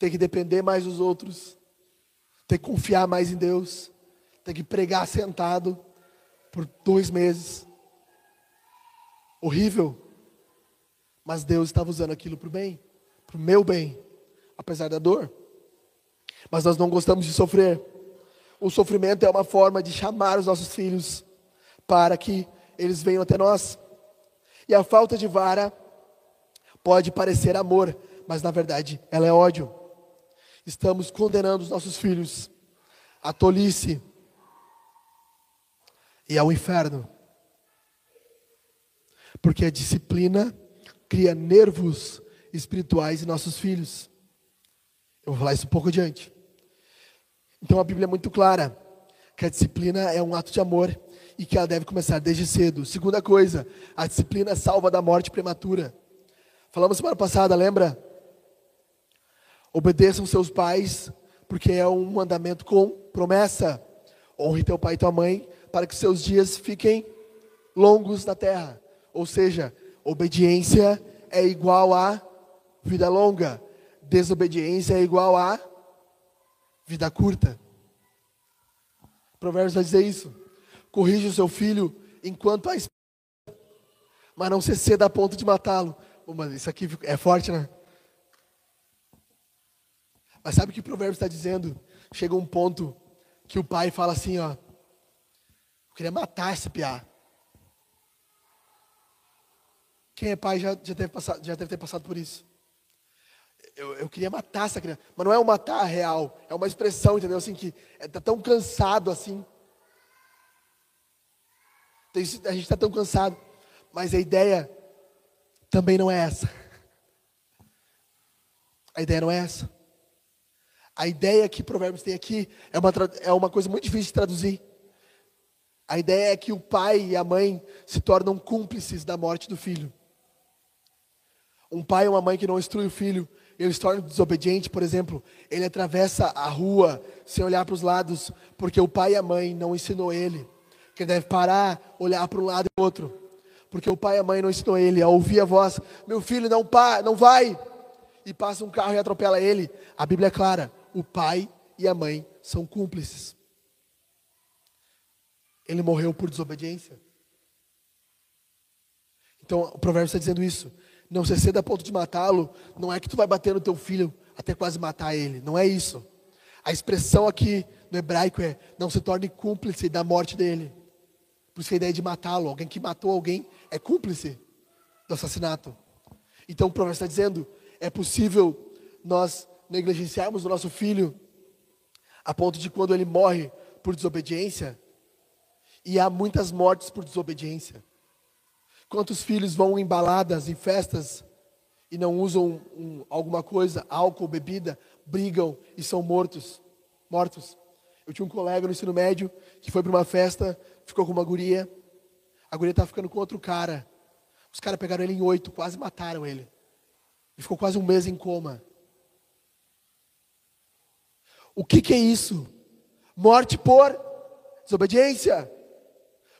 Tem que depender mais dos outros. Tem que confiar mais em Deus. Tem que pregar sentado por dois meses. Horrível. Mas Deus estava usando aquilo para o bem, para o meu bem, apesar da dor. Mas nós não gostamos de sofrer. O sofrimento é uma forma de chamar os nossos filhos para que eles venham até nós. E a falta de vara pode parecer amor, mas na verdade ela é ódio. Estamos condenando os nossos filhos à tolice e ao inferno. Porque a disciplina cria nervos espirituais em nossos filhos. Eu vou falar isso um pouco adiante. Então a Bíblia é muito clara que a disciplina é um ato de amor e que ela deve começar desde cedo. Segunda coisa, a disciplina salva da morte prematura. Falamos semana passada, lembra? Obedeçam seus pais, porque é um mandamento com promessa. Honre teu pai e tua mãe, para que seus dias fiquem longos na terra. Ou seja, obediência é igual a vida longa, desobediência é igual a vida curta. Provérbios vai dizer isso corrige o seu filho enquanto há esperança, mas não se ceda a ponto de matá-lo. Isso aqui é forte, né? Mas sabe o que o provérbio está dizendo? Chega um ponto que o pai fala assim, ó, eu queria matar esse piá. Quem é pai já, já, deve, passar, já deve ter passado por isso. Eu, eu, queria matar essa criança. Mas não é um matar real, é uma expressão, entendeu? Assim, que está é, tão cansado assim a gente está tão cansado. Mas a ideia também não é essa. A ideia não é essa. A ideia que Provérbios tem aqui é uma, é uma coisa muito difícil de traduzir. A ideia é que o pai e a mãe se tornam cúmplices da morte do filho. Um pai ou uma mãe que não instrui o filho, ele se torna desobediente, por exemplo, ele atravessa a rua sem olhar para os lados, porque o pai e a mãe não ensinou ele que ele deve parar, olhar para um lado e para o outro. porque o pai e a mãe não ensinou ele a ouvir a voz, meu filho, não, pá, não vai, e passa um carro e atropela ele. A Bíblia é clara: o pai e a mãe são cúmplices. Ele morreu por desobediência. Então o provérbio está dizendo isso. Não se ceda a ponto de matá-lo, não é que tu vai bater no teu filho até quase matar ele. Não é isso. A expressão aqui no hebraico é não se torne cúmplice da morte dele. Por isso a ideia de matá-lo, alguém que matou alguém é cúmplice do assassinato. Então o provérbio está dizendo, é possível nós negligenciarmos o nosso filho a ponto de quando ele morre por desobediência, e há muitas mortes por desobediência. Quantos filhos vão em baladas, em festas, e não usam um, alguma coisa, álcool, bebida, brigam e são mortos, mortos. Eu tinha um colega no ensino médio que foi para uma festa, ficou com uma guria, a guria estava ficando com outro cara. Os caras pegaram ele em oito, quase mataram ele. Ele ficou quase um mês em coma. O que, que é isso? Morte por desobediência.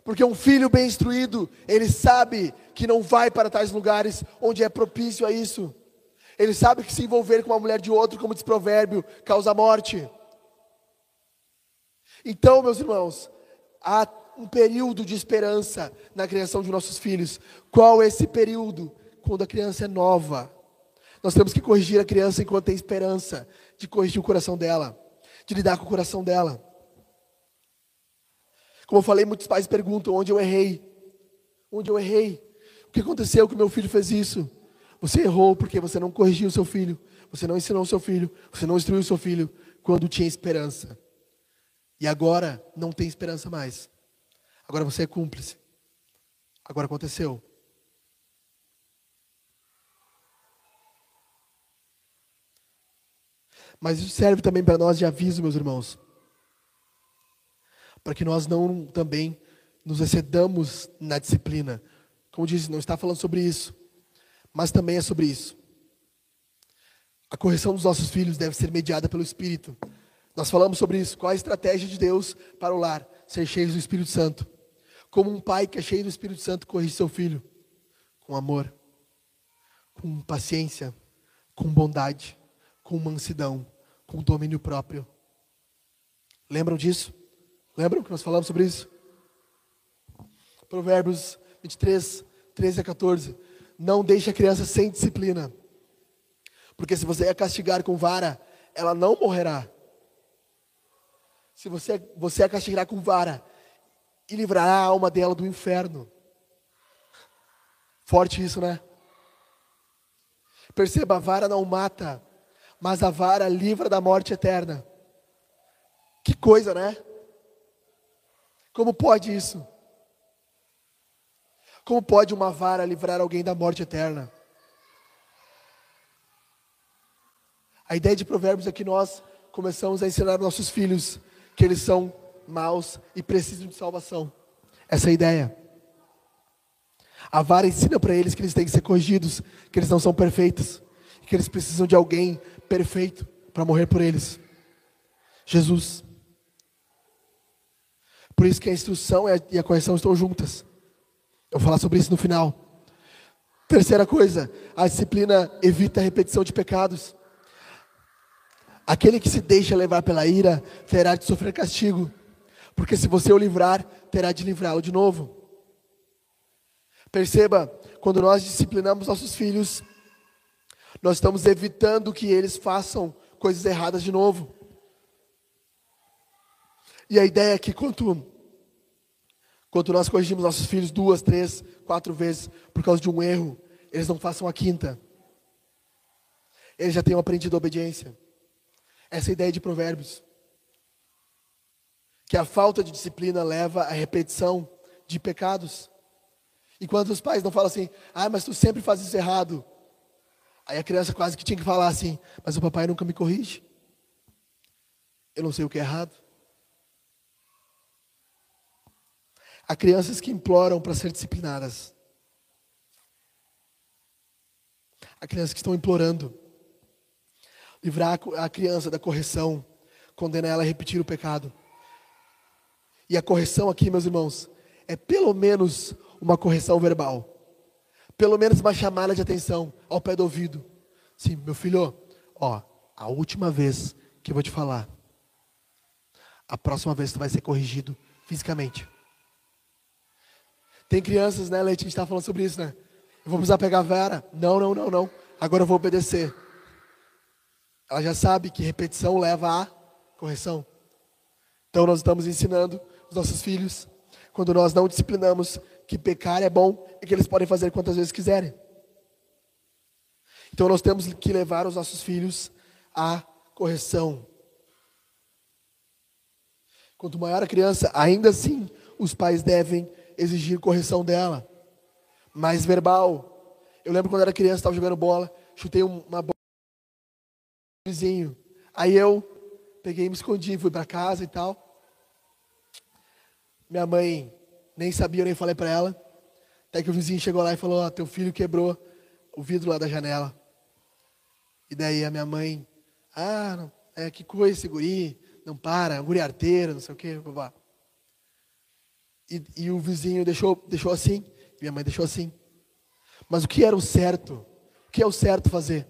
Porque um filho bem instruído, ele sabe que não vai para tais lugares onde é propício a isso. Ele sabe que se envolver com uma mulher de outro, como diz provérbio, causa morte. Então, meus irmãos, há um período de esperança na criação de nossos filhos. Qual é esse período? Quando a criança é nova. Nós temos que corrigir a criança enquanto tem esperança de corrigir o coração dela, de lidar com o coração dela. Como eu falei, muitos pais perguntam onde eu errei. Onde eu errei? O que aconteceu que meu filho fez isso? Você errou porque você não corrigiu o seu filho, você não ensinou o seu filho, você não instruiu o seu filho quando tinha esperança. E agora não tem esperança mais. Agora você é cúmplice. Agora aconteceu. Mas isso serve também para nós de aviso, meus irmãos para que nós não também nos excedamos na disciplina. Como disse, não está falando sobre isso, mas também é sobre isso. A correção dos nossos filhos deve ser mediada pelo Espírito. Nós falamos sobre isso. Qual a estratégia de Deus para o lar? Ser cheio do Espírito Santo. Como um pai que é cheio do Espírito Santo corrige seu filho? Com amor, com paciência, com bondade, com mansidão, com domínio próprio. Lembram disso? Lembram que nós falamos sobre isso? Provérbios 23, 13 a 14. Não deixe a criança sem disciplina. Porque se você a castigar com vara, ela não morrerá. Se você, você a castigar com vara, e livrará a alma dela do inferno. Forte isso, né? Perceba, a vara não mata, mas a vara livra da morte eterna. Que coisa, né? Como pode isso? Como pode uma vara livrar alguém da morte eterna? A ideia de Provérbios é que nós começamos a ensinar nossos filhos que eles são maus e precisam de salvação. Essa é a ideia. A vara ensina para eles que eles têm que ser corrigidos, que eles não são perfeitos, que eles precisam de alguém perfeito para morrer por eles. Jesus. Por isso que a instrução e a correção estão juntas. Eu vou falar sobre isso no final. Terceira coisa, a disciplina evita a repetição de pecados. Aquele que se deixa levar pela ira terá de sofrer castigo, porque se você o livrar, terá de livrá-lo de novo. Perceba, quando nós disciplinamos nossos filhos, nós estamos evitando que eles façam coisas erradas de novo. E a ideia é que quanto, quanto nós corrigimos nossos filhos duas, três, quatro vezes por causa de um erro, eles não façam a quinta. Eles já tenham aprendido a obediência. Essa é ideia de Provérbios. Que a falta de disciplina leva à repetição de pecados. E quando os pais não falam assim, ah, mas tu sempre faz isso errado. Aí a criança quase que tinha que falar assim, mas o papai nunca me corrige. Eu não sei o que é errado. Há crianças que imploram para ser disciplinadas. Há crianças que estão implorando. Livrar a criança da correção, condenar ela a repetir o pecado. E a correção aqui, meus irmãos, é pelo menos uma correção verbal. Pelo menos uma chamada de atenção ao pé do ouvido. Sim, meu filho, ó, a última vez que eu vou te falar, a próxima vez tu vai ser corrigido fisicamente. Tem crianças, né, Leite? A gente está falando sobre isso, né? Eu vou precisar pegar a Vera. Não, não, não, não. Agora eu vou obedecer. Ela já sabe que repetição leva a correção. Então nós estamos ensinando os nossos filhos, quando nós não disciplinamos, que pecar é bom e que eles podem fazer quantas vezes quiserem. Então nós temos que levar os nossos filhos à correção. Quanto maior a criança, ainda assim, os pais devem exigir correção dela. Mais verbal. Eu lembro quando era criança, estava jogando bola, chutei uma bola vizinho. Aí eu peguei e me escondi, fui para casa e tal. Minha mãe nem sabia, eu nem falei para ela. Até que o vizinho chegou lá e falou: oh, teu filho quebrou o vidro lá da janela. E daí a minha mãe, ah, não, é, que coisa esse guri, não para, guri arteiro, não sei o quê, babá. E, e, o vizinho deixou, deixou assim, minha mãe deixou assim. Mas o que era o certo? O que é o certo fazer?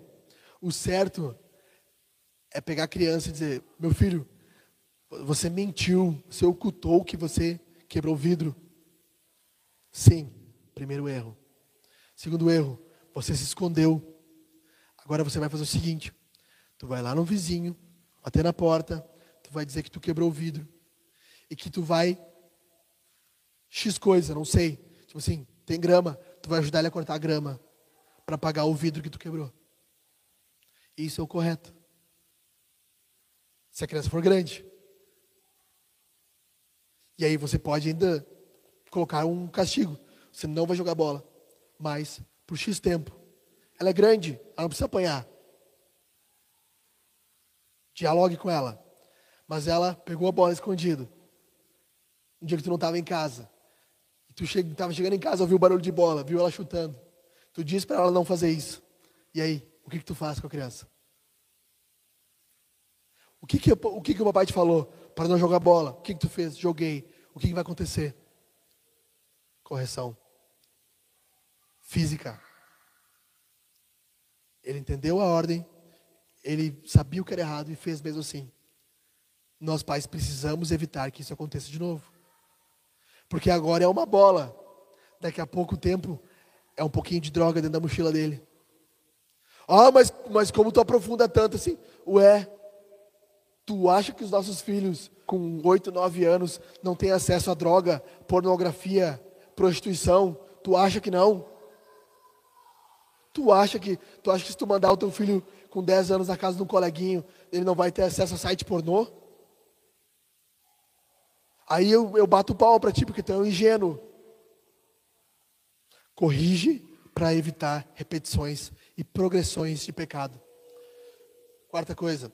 O certo é pegar a criança e dizer: meu filho, você mentiu, você ocultou que você quebrou o vidro. Sim, primeiro erro. Segundo erro, você se escondeu. Agora você vai fazer o seguinte: tu vai lá no vizinho, bater na porta, tu vai dizer que tu quebrou o vidro e que tu vai X coisa, não sei. Tipo assim, tem grama, tu vai ajudar ele a cortar a grama para pagar o vidro que tu quebrou. Isso é o correto. Se a criança for grande. E aí você pode ainda colocar um castigo. Você não vai jogar bola, mas por X tempo. Ela é grande, ela não precisa apanhar. Dialogue com ela. Mas ela pegou a bola escondida. Um dia que tu não estava em casa. Tu estava chegando em casa, ouviu o barulho de bola, viu ela chutando. Tu disse para ela não fazer isso. E aí, o que, que tu faz com a criança? O que, que, o, que, que o papai te falou para não jogar bola? O que, que tu fez? Joguei. O que, que vai acontecer? Correção. Física. Ele entendeu a ordem, ele sabia o que era errado e fez mesmo assim. Nós pais precisamos evitar que isso aconteça de novo. Porque agora é uma bola. Daqui a pouco tempo é um pouquinho de droga dentro da mochila dele. Ah, mas, mas como tu aprofunda tanto assim? Ué, tu acha que os nossos filhos com 8, 9 anos não têm acesso a droga, pornografia, prostituição? Tu acha que não? Tu acha que, tu acha que se tu mandar o teu filho com 10 anos na casa de um coleguinho, ele não vai ter acesso a site pornô? Aí eu, eu bato o pau para ti, porque tu é um ingênuo. Corrige para evitar repetições e progressões de pecado. Quarta coisa,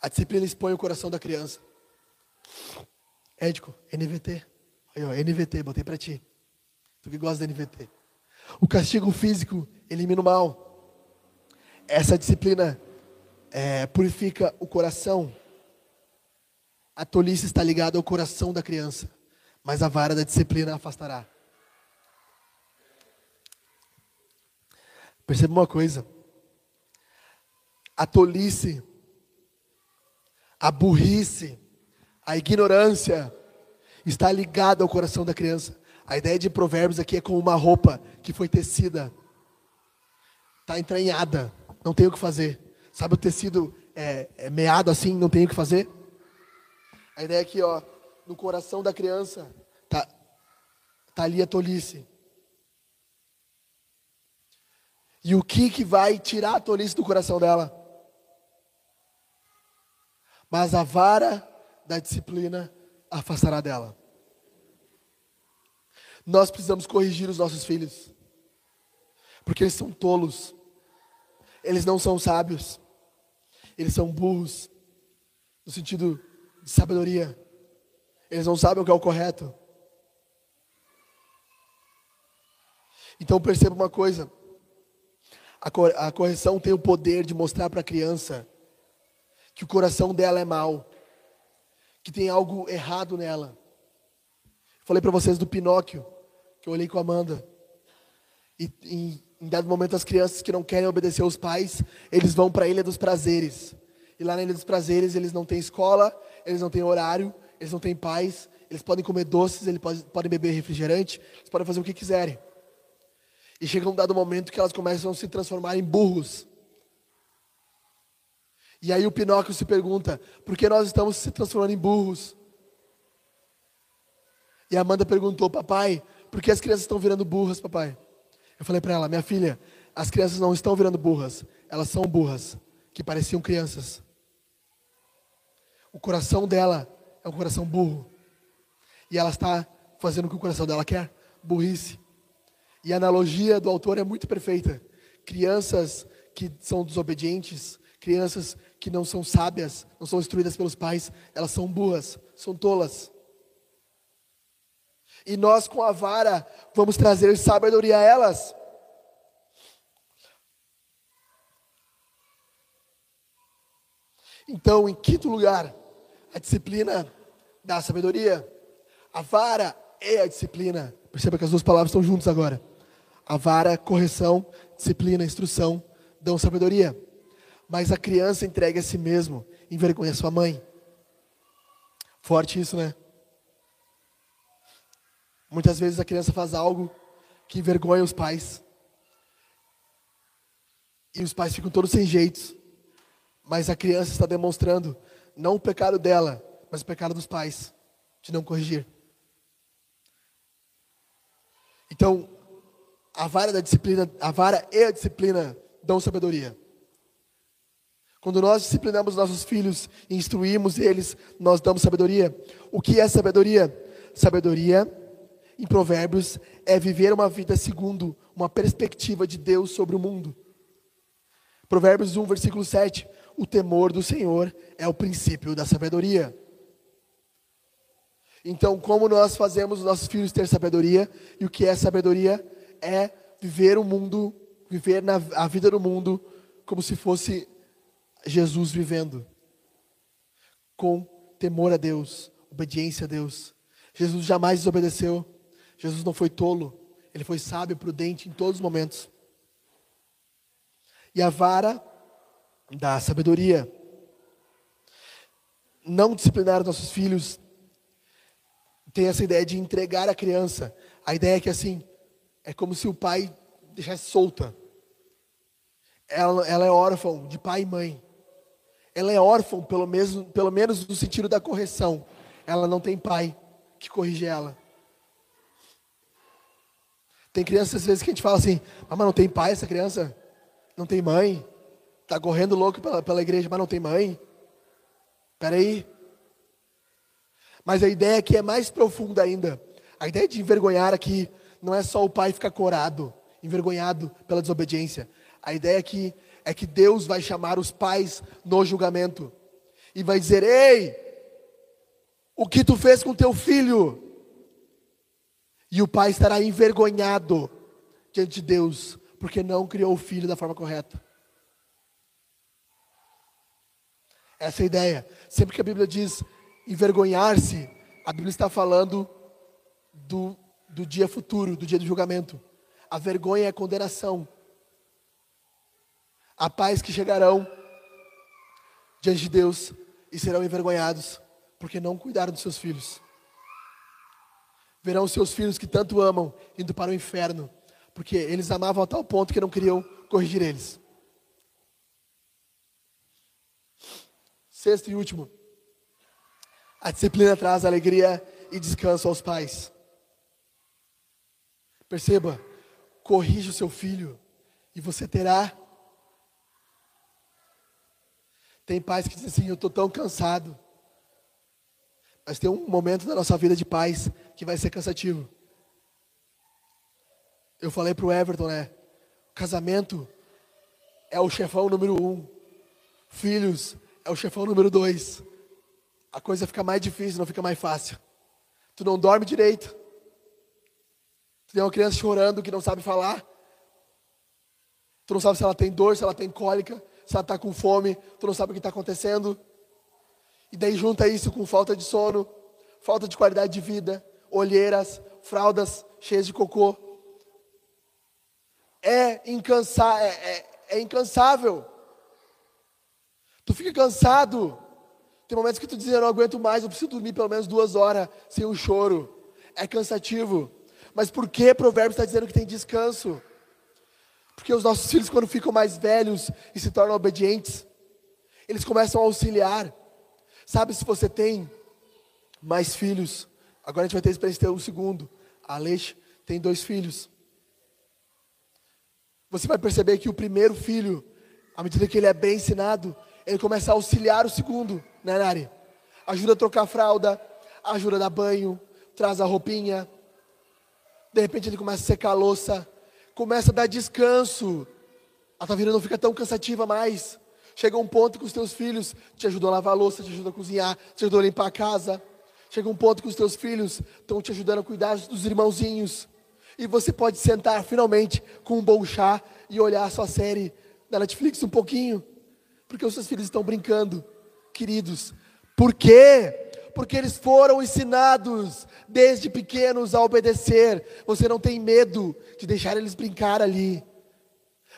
a disciplina expõe o coração da criança. Édico, NVT. Aí, ó, NVT, botei para ti. Tu que gosta da NVT. O castigo físico elimina o mal. Essa disciplina é, purifica o coração a tolice está ligada ao coração da criança, mas a vara da disciplina afastará. Perceba uma coisa. A tolice, a burrice, a ignorância está ligada ao coração da criança. A ideia de provérbios aqui é como uma roupa que foi tecida, está entranhada, não tem o que fazer. Sabe o tecido é, é meado assim, não tem o que fazer? A ideia aqui, ó, no coração da criança, tá, tá ali a tolice. E o que que vai tirar a tolice do coração dela? Mas a vara da disciplina afastará dela. Nós precisamos corrigir os nossos filhos, porque eles são tolos, eles não são sábios, eles são burros, no sentido de sabedoria. Eles não sabem o que é o correto. Então perceba uma coisa: a correção tem o poder de mostrar para a criança que o coração dela é mau, que tem algo errado nela. Falei para vocês do Pinóquio, que eu olhei com a Amanda. E em, dado momento, as crianças que não querem obedecer aos pais, eles vão para a Ilha dos Prazeres. E lá na Ilha dos Prazeres, eles não têm escola, eles não têm horário, eles não têm pais, eles podem comer doces, eles podem, podem beber refrigerante, eles podem fazer o que quiserem. E chega um dado momento que elas começam a se transformar em burros. E aí o Pinóquio se pergunta: por que nós estamos se transformando em burros? E a Amanda perguntou: papai, por que as crianças estão virando burras, papai? Eu falei para ela: minha filha, as crianças não estão virando burras, elas são burras, que pareciam crianças. O coração dela é um coração burro. E ela está fazendo o que o coração dela quer, burrice. E a analogia do autor é muito perfeita. Crianças que são desobedientes, crianças que não são sábias, não são instruídas pelos pais, elas são burras, são tolas. E nós com a vara vamos trazer sabedoria a elas. Então, em quinto lugar, a disciplina da sabedoria. A vara é a disciplina. Perceba que as duas palavras estão juntas agora. A vara, correção, disciplina, instrução, dão sabedoria. Mas a criança entrega a si mesmo, envergonha sua mãe. Forte isso, né? Muitas vezes a criança faz algo que envergonha os pais. E os pais ficam todos sem jeitos. Mas a criança está demonstrando não o pecado dela, mas o pecado dos pais, de não corrigir. Então, a vara da disciplina, a vara e a disciplina dão sabedoria. Quando nós disciplinamos nossos filhos e instruímos eles, nós damos sabedoria. O que é sabedoria? Sabedoria, em Provérbios, é viver uma vida segundo uma perspectiva de Deus sobre o mundo. Provérbios 1, versículo 7. O temor do Senhor é o princípio da sabedoria. Então, como nós fazemos os nossos filhos ter sabedoria? E o que é sabedoria? É viver o mundo, viver na, a vida do mundo como se fosse Jesus vivendo. Com temor a Deus, obediência a Deus. Jesus jamais desobedeceu. Jesus não foi tolo. Ele foi sábio, prudente em todos os momentos. E a vara da sabedoria. Não disciplinar nossos filhos tem essa ideia de entregar a criança. A ideia é que assim, é como se o pai deixasse solta. Ela, ela é órfã de pai e mãe. Ela é órfã, pelo menos, pelo menos no sentido da correção. Ela não tem pai que corrige ela. Tem crianças, às vezes, que a gente fala assim: ah, mas não tem pai essa criança? Não tem mãe? Está correndo louco pela, pela igreja, mas não tem mãe? Espera aí. Mas a ideia aqui é mais profunda ainda. A ideia de envergonhar aqui não é só o pai ficar corado, envergonhado pela desobediência. A ideia aqui é que Deus vai chamar os pais no julgamento e vai dizer: Ei, o que tu fez com teu filho? E o pai estará envergonhado diante de Deus, porque não criou o filho da forma correta. Essa é a ideia. Sempre que a Bíblia diz envergonhar-se, a Bíblia está falando do, do dia futuro, do dia do julgamento. A vergonha é a condenação. Há pais que chegarão diante de Deus e serão envergonhados porque não cuidaram dos seus filhos. Verão seus filhos que tanto amam indo para o inferno, porque eles amavam a tal ponto que não queriam corrigir eles. Sexto e último, a disciplina traz alegria e descanso aos pais. Perceba, corrija o seu filho e você terá. Tem pais que dizem assim: Eu estou tão cansado. Mas tem um momento da nossa vida de pais que vai ser cansativo. Eu falei para o Everton, né? Casamento é o chefão número um. Filhos é o chefão número dois a coisa fica mais difícil, não fica mais fácil. Tu não dorme direito. Tu tem uma criança chorando que não sabe falar. Tu não sabe se ela tem dor, se ela tem cólica, ela está com fome. Tu não sabe o que está acontecendo. E daí junta isso com falta de sono, falta de qualidade de vida, olheiras, fraldas cheias de cocô. É, incansa é, é, é incansável. Tu fica cansado. Tem momentos que tu diz, eu não aguento mais, eu preciso dormir pelo menos duas horas sem um choro. É cansativo. Mas por que Provérbios está dizendo que tem descanso? Porque os nossos filhos, quando ficam mais velhos e se tornam obedientes, eles começam a auxiliar. Sabe se você tem mais filhos? Agora a gente vai ter experiência ter um segundo. A Aleix tem dois filhos. Você vai perceber que o primeiro filho, à medida que ele é bem ensinado, ele começa a auxiliar o segundo, né, Nari? Ajuda a trocar a fralda, ajuda a dar banho, traz a roupinha. De repente ele começa a secar a louça, começa a dar descanso. A tua vida não fica tão cansativa mais. Chega um ponto que os teus filhos te ajudam a lavar a louça, te ajudam a cozinhar, te ajudam a limpar a casa. Chega um ponto que os teus filhos estão te ajudando a cuidar dos irmãozinhos. E você pode sentar finalmente com um bom chá e olhar a sua série da Netflix um pouquinho porque os seus filhos estão brincando, queridos. Por quê? Porque eles foram ensinados desde pequenos a obedecer. Você não tem medo de deixar eles brincar ali.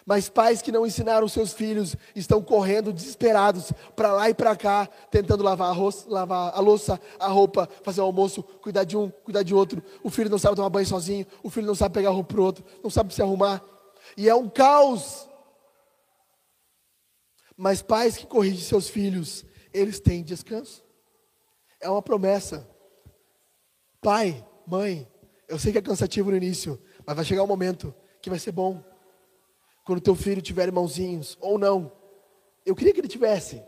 Mas pais que não ensinaram seus filhos estão correndo desesperados para lá e para cá, tentando lavar, arroz, lavar a louça, a roupa, fazer o almoço, cuidar de um, cuidar de outro. O filho não sabe tomar banho sozinho, o filho não sabe pegar roupa para outro, não sabe se arrumar. E é um caos. Mas pais que corrigem seus filhos, eles têm descanso. É uma promessa. Pai, mãe, eu sei que é cansativo no início, mas vai chegar um momento que vai ser bom. Quando teu filho tiver irmãozinhos, ou não. Eu queria que ele tivesse,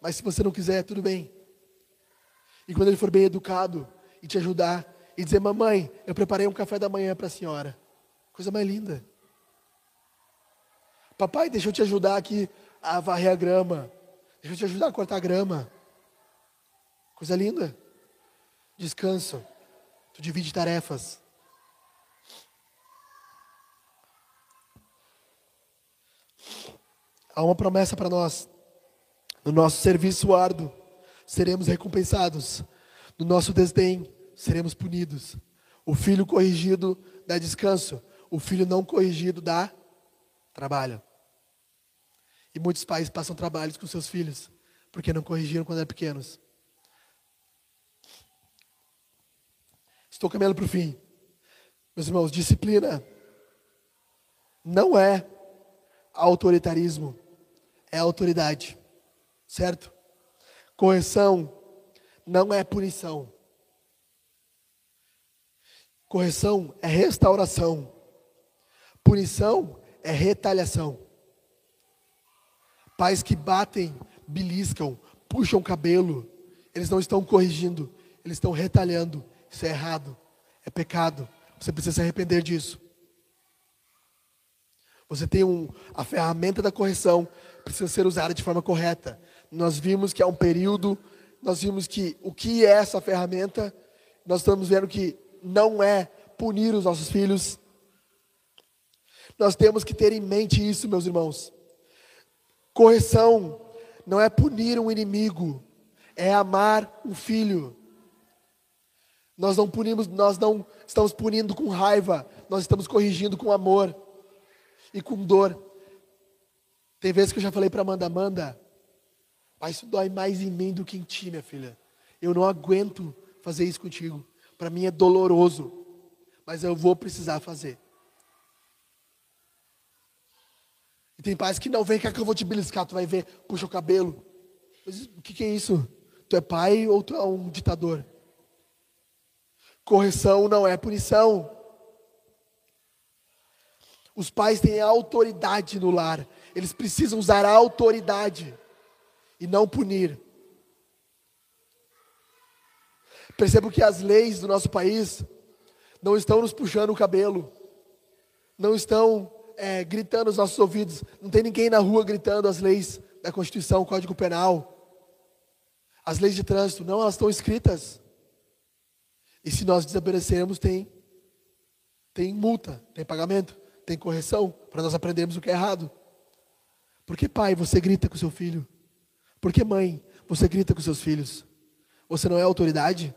mas se você não quiser, tudo bem. E quando ele for bem educado e te ajudar e dizer: Mamãe, eu preparei um café da manhã para a senhora. Coisa mais linda. Papai, deixa eu te ajudar aqui a varrer a grama. Deixa eu te ajudar a cortar a grama. Coisa linda. Descanso. Tu divide tarefas. Há uma promessa para nós. No nosso serviço árduo, seremos recompensados. No nosso desdém, seremos punidos. O filho corrigido dá descanso. O filho não corrigido dá trabalho. E muitos pais passam trabalhos com seus filhos, porque não corrigiram quando eram pequenos. Estou caminhando para o fim. Meus irmãos, disciplina não é autoritarismo, é autoridade. Certo? Correção não é punição. Correção é restauração. Punição é retaliação. Pais que batem, beliscam, puxam o cabelo, eles não estão corrigindo, eles estão retalhando. Isso é errado, é pecado. Você precisa se arrepender disso. Você tem um, a ferramenta da correção, precisa ser usada de forma correta. Nós vimos que há um período, nós vimos que o que é essa ferramenta, nós estamos vendo que não é punir os nossos filhos. Nós temos que ter em mente isso, meus irmãos. Correção não é punir um inimigo, é amar um filho. Nós não punimos, nós não estamos punindo com raiva, nós estamos corrigindo com amor e com dor. Tem vezes que eu já falei para Amanda, Amanda, mas isso dói mais em mim do que em ti, minha filha. Eu não aguento fazer isso contigo. Para mim é doloroso, mas eu vou precisar fazer. E tem pais que não vem, quer que eu vou te beliscar, tu vai ver, puxa o cabelo. Mas o que, que é isso? Tu é pai ou tu é um ditador? Correção não é punição. Os pais têm autoridade no lar. Eles precisam usar a autoridade e não punir. Percebo que as leis do nosso país não estão nos puxando o cabelo, não estão é, gritando nos nossos ouvidos, não tem ninguém na rua gritando as leis da Constituição, Código Penal, as leis de trânsito, não, elas estão escritas. E se nós desobedecermos, tem, tem multa, tem pagamento, tem correção, para nós aprendermos o que é errado. Por que, pai, você grita com seu filho? Por que, mãe, você grita com seus filhos? Você não é autoridade?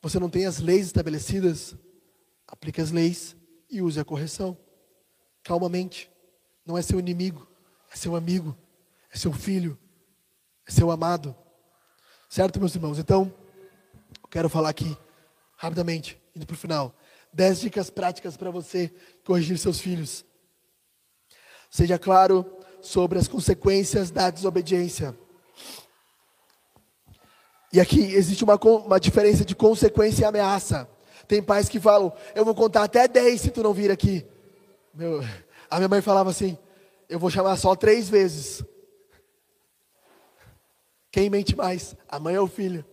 Você não tem as leis estabelecidas? Aplique as leis e use a correção. Calmamente. Não é seu inimigo, é seu amigo, é seu filho, é seu amado. Certo, meus irmãos? Então, quero falar aqui, rapidamente, indo para o final. Dez dicas práticas para você corrigir seus filhos. Seja claro sobre as consequências da desobediência. E aqui existe uma, uma diferença de consequência e ameaça. Tem pais que falam, eu vou contar até 10 se tu não vir aqui. Meu, a minha mãe falava assim, eu vou chamar só três vezes. Quem mente mais? A mãe ou o filho?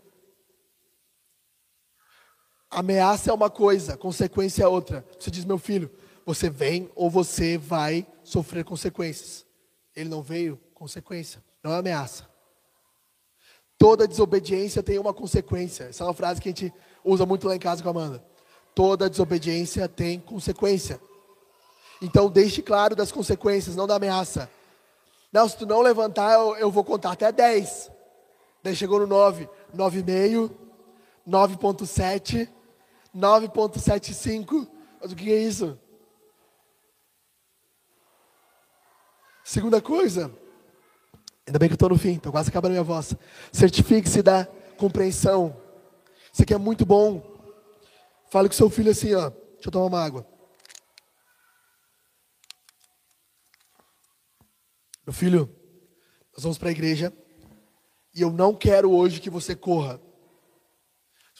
Ameaça é uma coisa, consequência é outra. Você diz, meu filho, você vem ou você vai sofrer consequências. Ele não veio, consequência, não é ameaça. Toda desobediência tem uma consequência. Essa é uma frase que a gente usa muito lá em casa com a Amanda. Toda desobediência tem consequência. Então deixe claro das consequências, não da ameaça. Não, se tu não levantar, eu, eu vou contar até 10. Daí chegou no 9, 9,5, 9,7, 9,75. Mas o que é isso? Segunda coisa, ainda bem que eu estou no fim, estou quase acabando minha voz. Certifique-se da compreensão. Isso aqui é muito bom. Fale com seu filho assim, ó. Deixa eu tomar uma água. Meu filho, nós vamos para a igreja e eu não quero hoje que você corra.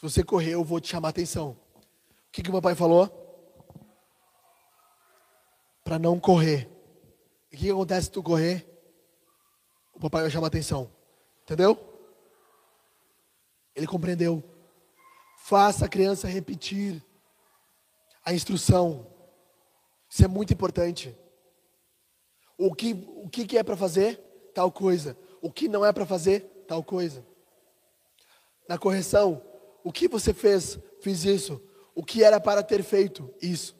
Se você correr, eu vou te chamar a atenção. O que, que meu pai falou? Para não correr. E o que acontece se tu correr? O papai vai chamar atenção. Entendeu? Ele compreendeu. Faça a criança repetir a instrução. Isso é muito importante. O que, o que, é para fazer? Tal coisa. O que não é para fazer? Tal coisa. Na correção, o que você fez? Fiz isso. O que era para ter feito? Isso.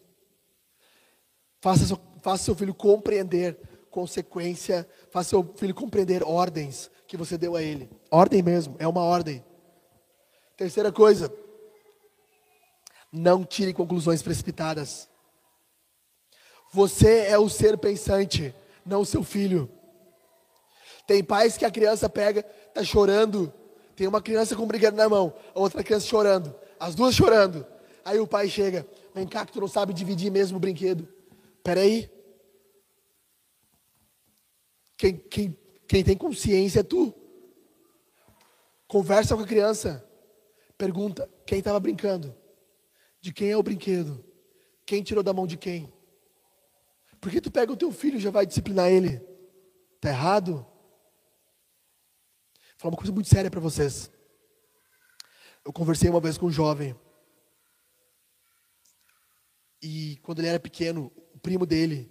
Faça faça seu filho compreender consequência, faça seu filho compreender ordens que você deu a ele. Ordem mesmo, é uma ordem. Terceira coisa, não tire conclusões precipitadas. Você é o ser pensante, não o seu filho. Tem pais que a criança pega, está chorando, tem uma criança com um brinquedo na mão, a outra criança chorando, as duas chorando. Aí o pai chega, vem cá que tu não sabe dividir mesmo o brinquedo. Peraí. Quem, quem, quem tem consciência é tu. Conversa com a criança. Pergunta: quem estava brincando? De quem é o brinquedo? Quem tirou da mão de quem? Por que tu pega o teu filho e já vai disciplinar ele? Está errado? Falar uma coisa muito séria para vocês. Eu conversei uma vez com um jovem. E quando ele era pequeno, primo dele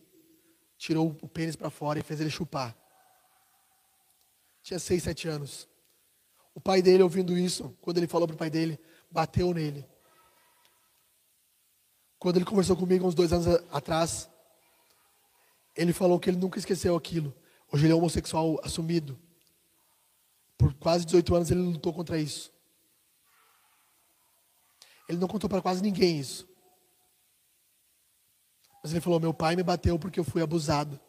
tirou o pênis para fora e fez ele chupar. Tinha seis, sete anos. O pai dele, ouvindo isso, quando ele falou para o pai dele, bateu nele. Quando ele conversou comigo uns dois anos atrás, ele falou que ele nunca esqueceu aquilo. Hoje ele é homossexual assumido. Por quase 18 anos ele lutou contra isso. Ele não contou para quase ninguém isso. Mas ele falou: meu pai me bateu porque eu fui abusado.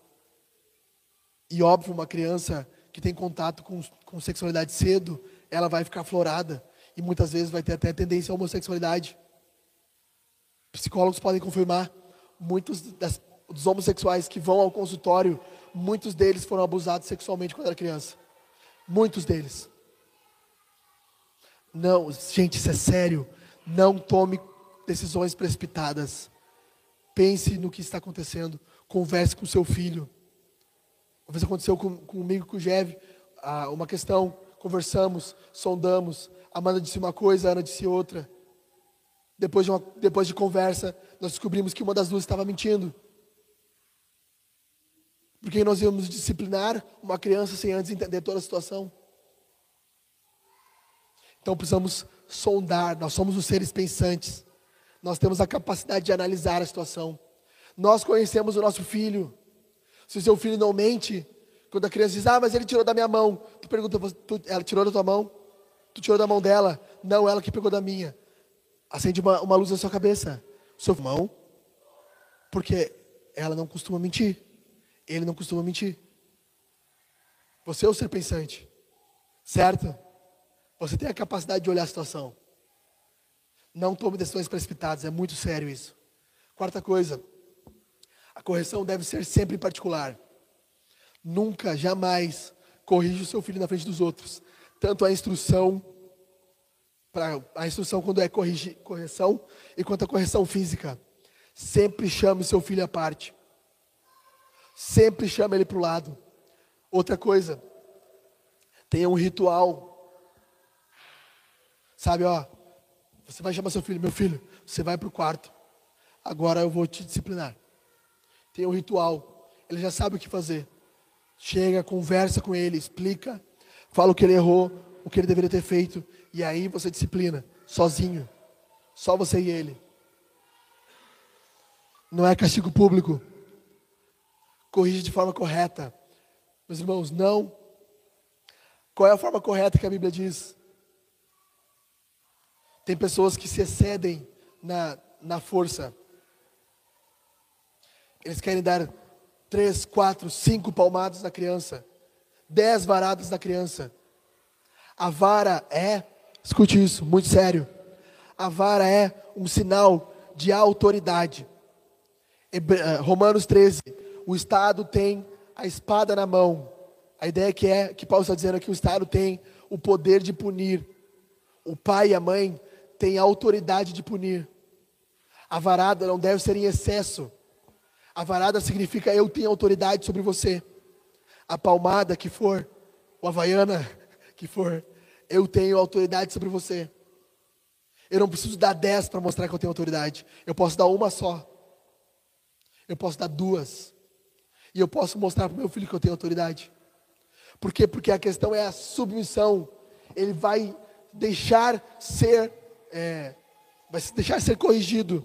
E óbvio, uma criança que tem contato com, com sexualidade cedo, ela vai ficar florada. E muitas vezes vai ter até tendência à homossexualidade. Psicólogos podem confirmar, muitos das, dos homossexuais que vão ao consultório, muitos deles foram abusados sexualmente quando era criança. Muitos deles. Não, gente, isso é sério. Não tome decisões precipitadas. Pense no que está acontecendo. Converse com seu filho. Uma vez aconteceu com, comigo com o Jev, ah, uma questão, conversamos, sondamos. A Amanda disse uma coisa, a Ana disse outra. Depois de, uma, depois de conversa, nós descobrimos que uma das duas estava mentindo. Porque nós íamos disciplinar uma criança sem antes entender toda a situação. Então precisamos sondar, nós somos os seres pensantes. Nós temos a capacidade de analisar a situação. Nós conhecemos o nosso filho. Se o seu filho não mente, quando a criança diz, ah, mas ele tirou da minha mão, tu pergunta, tu, ela tirou da tua mão? Tu tirou da mão dela? Não, ela que pegou da minha. Acende uma, uma luz na sua cabeça. seu irmão, porque ela não costuma mentir. Ele não costuma mentir. Você é o ser pensante, certo? Você tem a capacidade de olhar a situação. Não tome decisões precipitadas, é muito sério isso. Quarta coisa, a correção deve ser sempre particular. Nunca, jamais corrija o seu filho na frente dos outros. Tanto a instrução, pra, a instrução quando é corrigir, correção, e quanto a correção física. Sempre chame seu filho à parte. Sempre chame ele para o lado. Outra coisa, tenha um ritual. Sabe, ó, você vai chamar seu filho, meu filho, você vai para o quarto. Agora eu vou te disciplinar. Tem um ritual. Ele já sabe o que fazer. Chega, conversa com ele, explica, fala o que ele errou, o que ele deveria ter feito, e aí você disciplina, sozinho. Só você e ele. Não é castigo público. Corrige de forma correta. Meus irmãos, não. Qual é a forma correta que a Bíblia diz? Tem pessoas que se excedem na, na força. Eles querem dar três, quatro, cinco palmadas na criança, dez varadas na criança. A vara é, escute isso, muito sério. A vara é um sinal de autoridade. Eh, Romanos 13, o Estado tem a espada na mão. A ideia que é que Paulo está dizendo é que o Estado tem o poder de punir. O pai e a mãe têm a autoridade de punir. A varada não deve ser em excesso. A varada significa eu tenho autoridade sobre você. A palmada que for, o havaiana que for, eu tenho autoridade sobre você. Eu não preciso dar dez para mostrar que eu tenho autoridade. Eu posso dar uma só. Eu posso dar duas. E eu posso mostrar para o meu filho que eu tenho autoridade. Por quê? Porque a questão é a submissão. Ele vai deixar ser, é, vai deixar ser corrigido.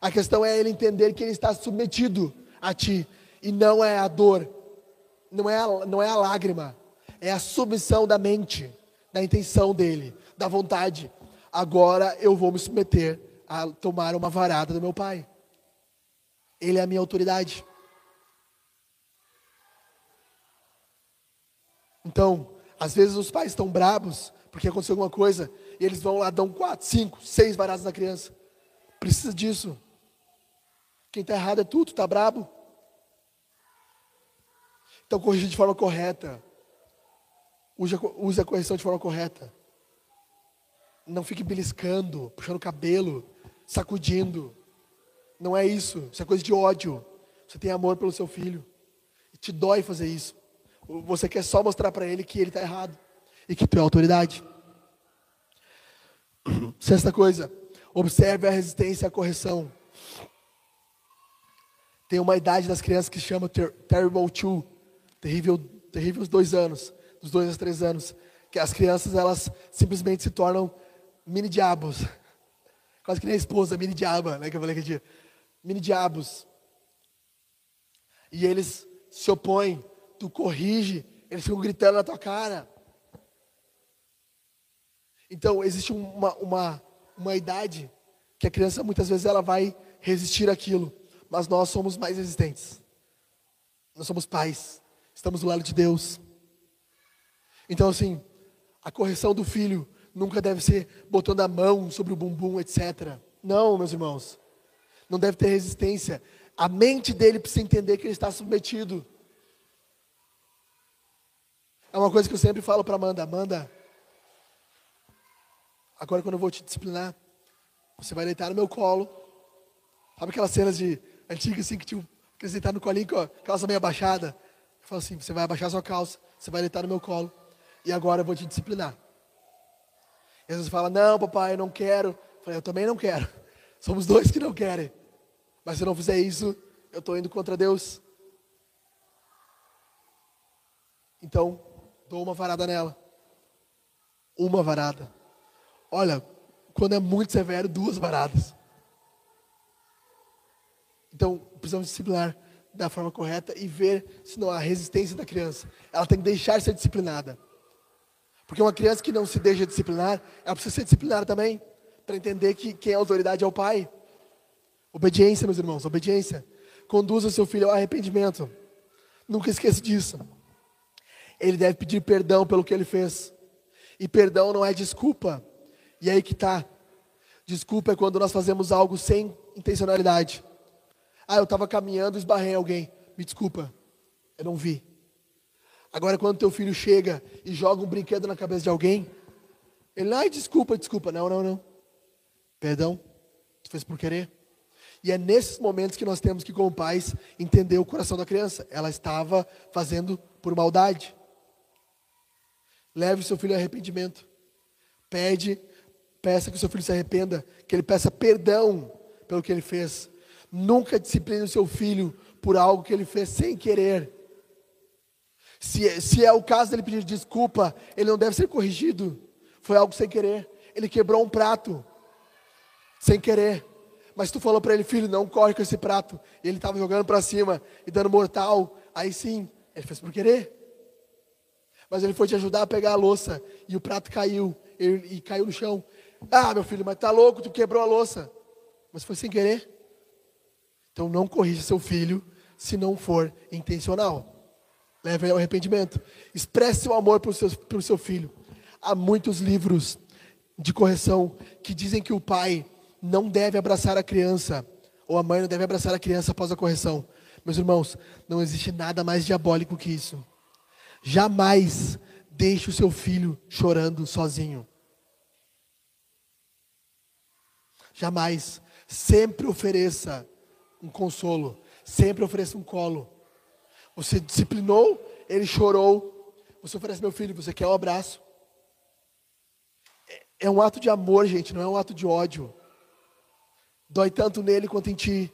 A questão é ele entender que ele está submetido a ti e não é a dor, não é a, não é a lágrima, é a submissão da mente, da intenção dele, da vontade. Agora eu vou me submeter a tomar uma varada do meu pai. Ele é a minha autoridade. Então, às vezes os pais estão brabos porque aconteceu alguma coisa e eles vão lá, dão quatro, cinco, seis varadas na criança. Precisa disso. Quem está errado é tu, tu está brabo. Então corrija de forma correta. Use, use a correção de forma correta. Não fique beliscando, puxando o cabelo, sacudindo. Não é isso. Isso é coisa de ódio. Você tem amor pelo seu filho. E te dói fazer isso. Você quer só mostrar para ele que ele está errado. E que tu é autoridade. [CLEARS THROAT] Sexta coisa. Observe a resistência à correção. Tem uma idade das crianças que chama ter Terrible Two, terrível, terríveis dois anos, dos dois aos três anos, que as crianças elas simplesmente se tornam mini diabos, [LAUGHS] quase que nem a esposa, mini diaba, né, que eu falei aquele dia, mini diabos. E eles se opõem, tu corrige, eles ficam gritando na tua cara. Então existe uma, uma, uma idade que a criança muitas vezes ela vai resistir aquilo mas nós somos mais resistentes. Nós somos pais, estamos do lado de Deus. Então, assim, a correção do filho nunca deve ser botando a mão sobre o bumbum, etc. Não, meus irmãos. Não deve ter resistência. A mente dele precisa entender que ele está submetido. É uma coisa que eu sempre falo para Amanda: Amanda, agora quando eu vou te disciplinar, você vai deitar no meu colo. Sabe aquelas cenas de antiga, assim, que tinha que deitar no colinho com a calça meio abaixada. Eu falo assim: você vai abaixar sua calça, você vai deitar no meu colo, e agora eu vou te disciplinar. E Jesus fala: Não, papai, eu não quero. Eu falei: Eu também não quero. Somos dois que não querem. Mas se eu não fizer isso, eu estou indo contra Deus. Então, dou uma varada nela. Uma varada. Olha, quando é muito severo, duas varadas. Então, precisamos disciplinar da forma correta e ver se não há resistência da criança. Ela tem que deixar de ser disciplinada. Porque uma criança que não se deixa disciplinar, ela precisa ser disciplinada também. para entender que quem é autoridade é o pai. Obediência, meus irmãos, obediência. Conduza seu filho ao arrependimento. Nunca esqueça disso. Ele deve pedir perdão pelo que ele fez. E perdão não é desculpa. E aí que tá. Desculpa é quando nós fazemos algo sem intencionalidade. Ah, eu estava caminhando e esbarrei alguém. Me desculpa, eu não vi. Agora, quando teu filho chega e joga um brinquedo na cabeça de alguém, ele, ai, desculpa, desculpa. Não, não, não. Perdão, tu fez por querer. E é nesses momentos que nós temos que, como pais, entender o coração da criança. Ela estava fazendo por maldade. Leve seu filho ao arrependimento. Pede, peça que o seu filho se arrependa, que ele peça perdão pelo que ele fez. Nunca discipline o seu filho por algo que ele fez sem querer. Se, se é o caso dele pedir desculpa, ele não deve ser corrigido. Foi algo sem querer. Ele quebrou um prato, sem querer. Mas tu falou para ele, filho, não corre com esse prato. E ele estava jogando para cima e dando mortal. Aí sim, ele fez por querer. Mas ele foi te ajudar a pegar a louça. E o prato caiu. E, caiu no chão. Ah, meu filho, mas tá louco, tu quebrou a louça. Mas foi sem querer. Então não corrija seu filho se não for intencional. Leve ao arrependimento. Expresse o amor pelo seu, pelo seu filho. Há muitos livros de correção que dizem que o pai não deve abraçar a criança, ou a mãe não deve abraçar a criança após a correção. Meus irmãos, não existe nada mais diabólico que isso. Jamais deixe o seu filho chorando sozinho. Jamais. Sempre ofereça um consolo. Sempre ofereça um colo. Você disciplinou, ele chorou. Você oferece, meu filho, você quer um abraço. É, é um ato de amor, gente, não é um ato de ódio. Dói tanto nele quanto em ti.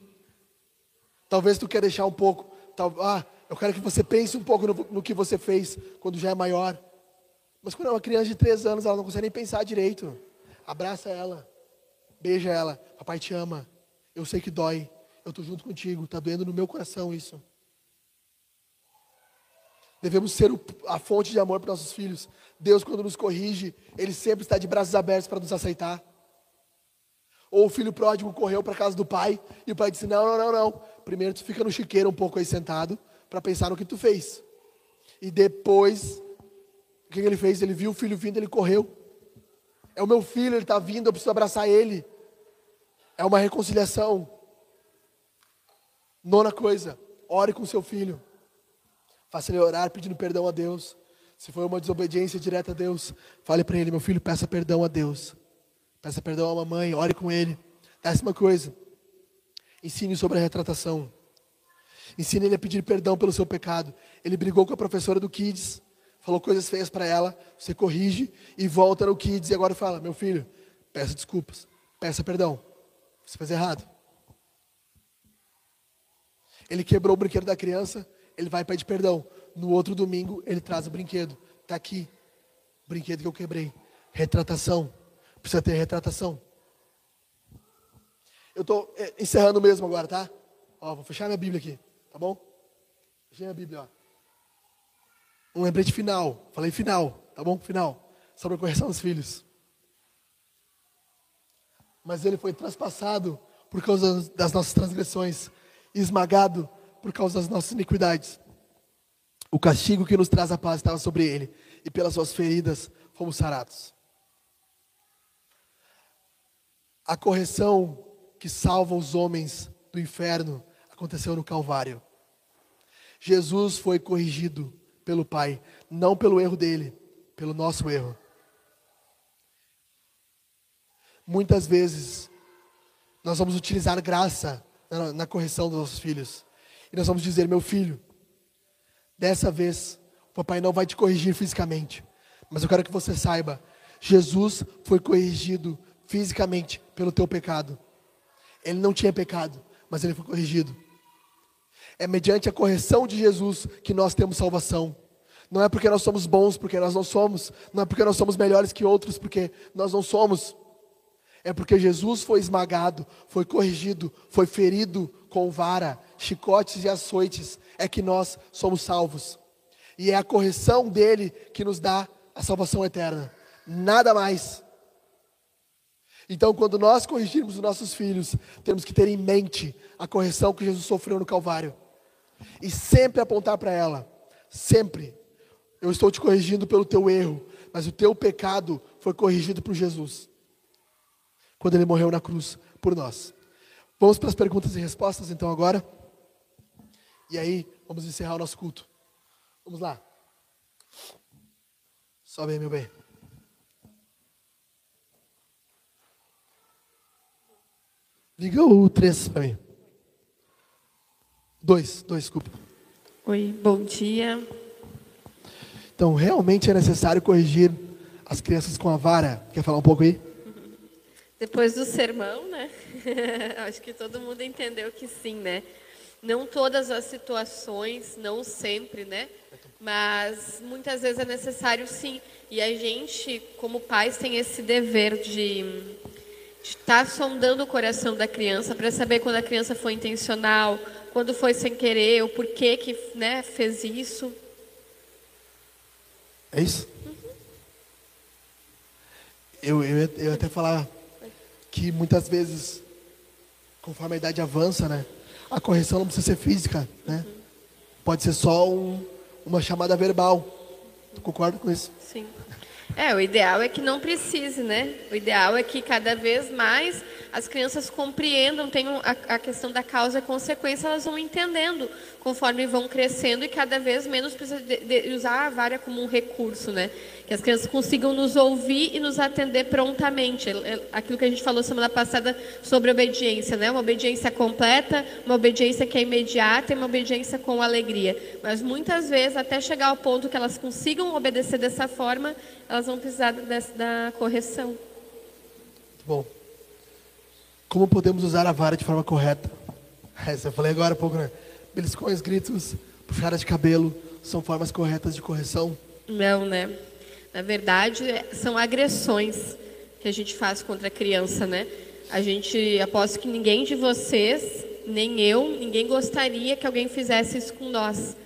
Talvez tu quer deixar um pouco. Tal, ah, eu quero que você pense um pouco no, no, que você fez quando já é maior. Mas quando é uma criança de três anos, ela não consegue nem pensar direito. Abraça ela. Beija ela. Papai te ama. Eu sei que dói. Eu estou junto contigo. Está doendo no meu coração isso. Devemos ser a fonte de amor para nossos filhos. Deus, quando nos corrige, Ele sempre está de braços abertos para nos aceitar. Ou o filho pródigo correu para a casa do pai e o pai disse: Não, não, não, não. Primeiro tu fica no chiqueiro um pouco aí sentado para pensar no que tu fez. E depois, o que ele fez? Ele viu o filho vindo, ele correu. É o meu filho, ele está vindo, eu preciso abraçar ele. É uma reconciliação. Nona coisa, ore com seu filho. Faça ele orar pedindo perdão a Deus. Se foi uma desobediência direta a Deus, fale para ele, meu filho, peça perdão a Deus. Peça perdão à mamãe, ore com ele. Décima coisa, ensine sobre a retratação. Ensine ele a pedir perdão pelo seu pecado. Ele brigou com a professora do Kids, falou coisas feias para ela, você corrige e volta no Kids e agora fala: Meu filho, peça desculpas, peça perdão. Você fez errado. Ele quebrou o brinquedo da criança, ele vai pede perdão. No outro domingo, ele traz o brinquedo. Está aqui, o brinquedo que eu quebrei. Retratação. Precisa ter retratação. Eu estou é, encerrando mesmo agora, tá? Ó, vou fechar minha Bíblia aqui, tá bom? Fechei minha Bíblia, ó. Um lembrete final. Falei final, tá bom? Final. Sobre a correção dos filhos. Mas ele foi traspassado por causa das nossas transgressões, esmagado por causa das nossas iniquidades. O castigo que nos traz a paz estava sobre ele, e pelas suas feridas fomos sarados. A correção que salva os homens do inferno aconteceu no Calvário. Jesus foi corrigido pelo Pai, não pelo erro dele, pelo nosso erro. Muitas vezes nós vamos utilizar graça na, correção dos nossos filhos. E nós vamos dizer: meu filho, dessa vez o papai não vai te corrigir fisicamente, mas eu quero que você saiba: Jesus foi corrigido fisicamente pelo teu pecado. Ele não tinha pecado, mas ele foi corrigido. É mediante a correção de Jesus que nós temos salvação. Não é porque nós somos bons, porque nós não somos. Não é porque nós somos melhores que outros, porque nós não somos. É porque Jesus foi esmagado, foi corrigido, foi ferido com vara, chicotes e açoites, é que nós somos salvos. E é a correção dele que nos dá a salvação eterna. Nada mais. Então, quando nós corrigirmos os nossos filhos, temos que ter em mente a correção que Jesus sofreu no Calvário. E sempre apontar para ela. Sempre. Eu estou te corrigindo pelo teu erro, mas o teu pecado foi corrigido por Jesus. Quando ele morreu na cruz por nós. Vamos para as perguntas e respostas então agora. E aí, vamos encerrar o nosso culto. Vamos lá. Sobe aí, meu bem. Liga o 3 para mim. 2, 2, desculpa. Oi, bom dia. Então, realmente é necessário corrigir as crianças com a vara. Quer falar um pouco aí? Depois do sermão, né? [LAUGHS] Acho que todo mundo entendeu que sim, né? Não todas as situações, não sempre, né? Mas muitas vezes é necessário sim. E a gente, como pais, tem esse dever de estar sondando o coração da criança para saber quando a criança foi intencional, quando foi sem querer, o porquê que né, fez isso. É isso? Uhum. Eu, eu, eu até falar que muitas vezes, conforme a idade avança, né, a correção não precisa ser física, né? Uhum. Pode ser só um, uma chamada verbal. Tu concorda com isso? Sim. É, o ideal é que não precise, né? O ideal é que cada vez mais as crianças compreendam, tenham a, a questão da causa e consequência, elas vão entendendo conforme vão crescendo e cada vez menos precisa de, de usar a vara como um recurso, né? Que as crianças consigam nos ouvir e nos atender prontamente. É, é aquilo que a gente falou semana passada sobre obediência, né? Uma obediência completa, uma obediência que é imediata e uma obediência com alegria. Mas muitas vezes, até chegar ao ponto que elas consigam obedecer dessa forma, elas vão precisar da correção. Bom, como podemos usar a vara de forma correta? Essa eu falei agora há pouco, né? Beliscões, gritos, puxadas de cabelo, são formas corretas de correção? Não, né? Na verdade, são agressões que a gente faz contra a criança, né? A gente aposto que ninguém de vocês, nem eu, ninguém gostaria que alguém fizesse isso com nós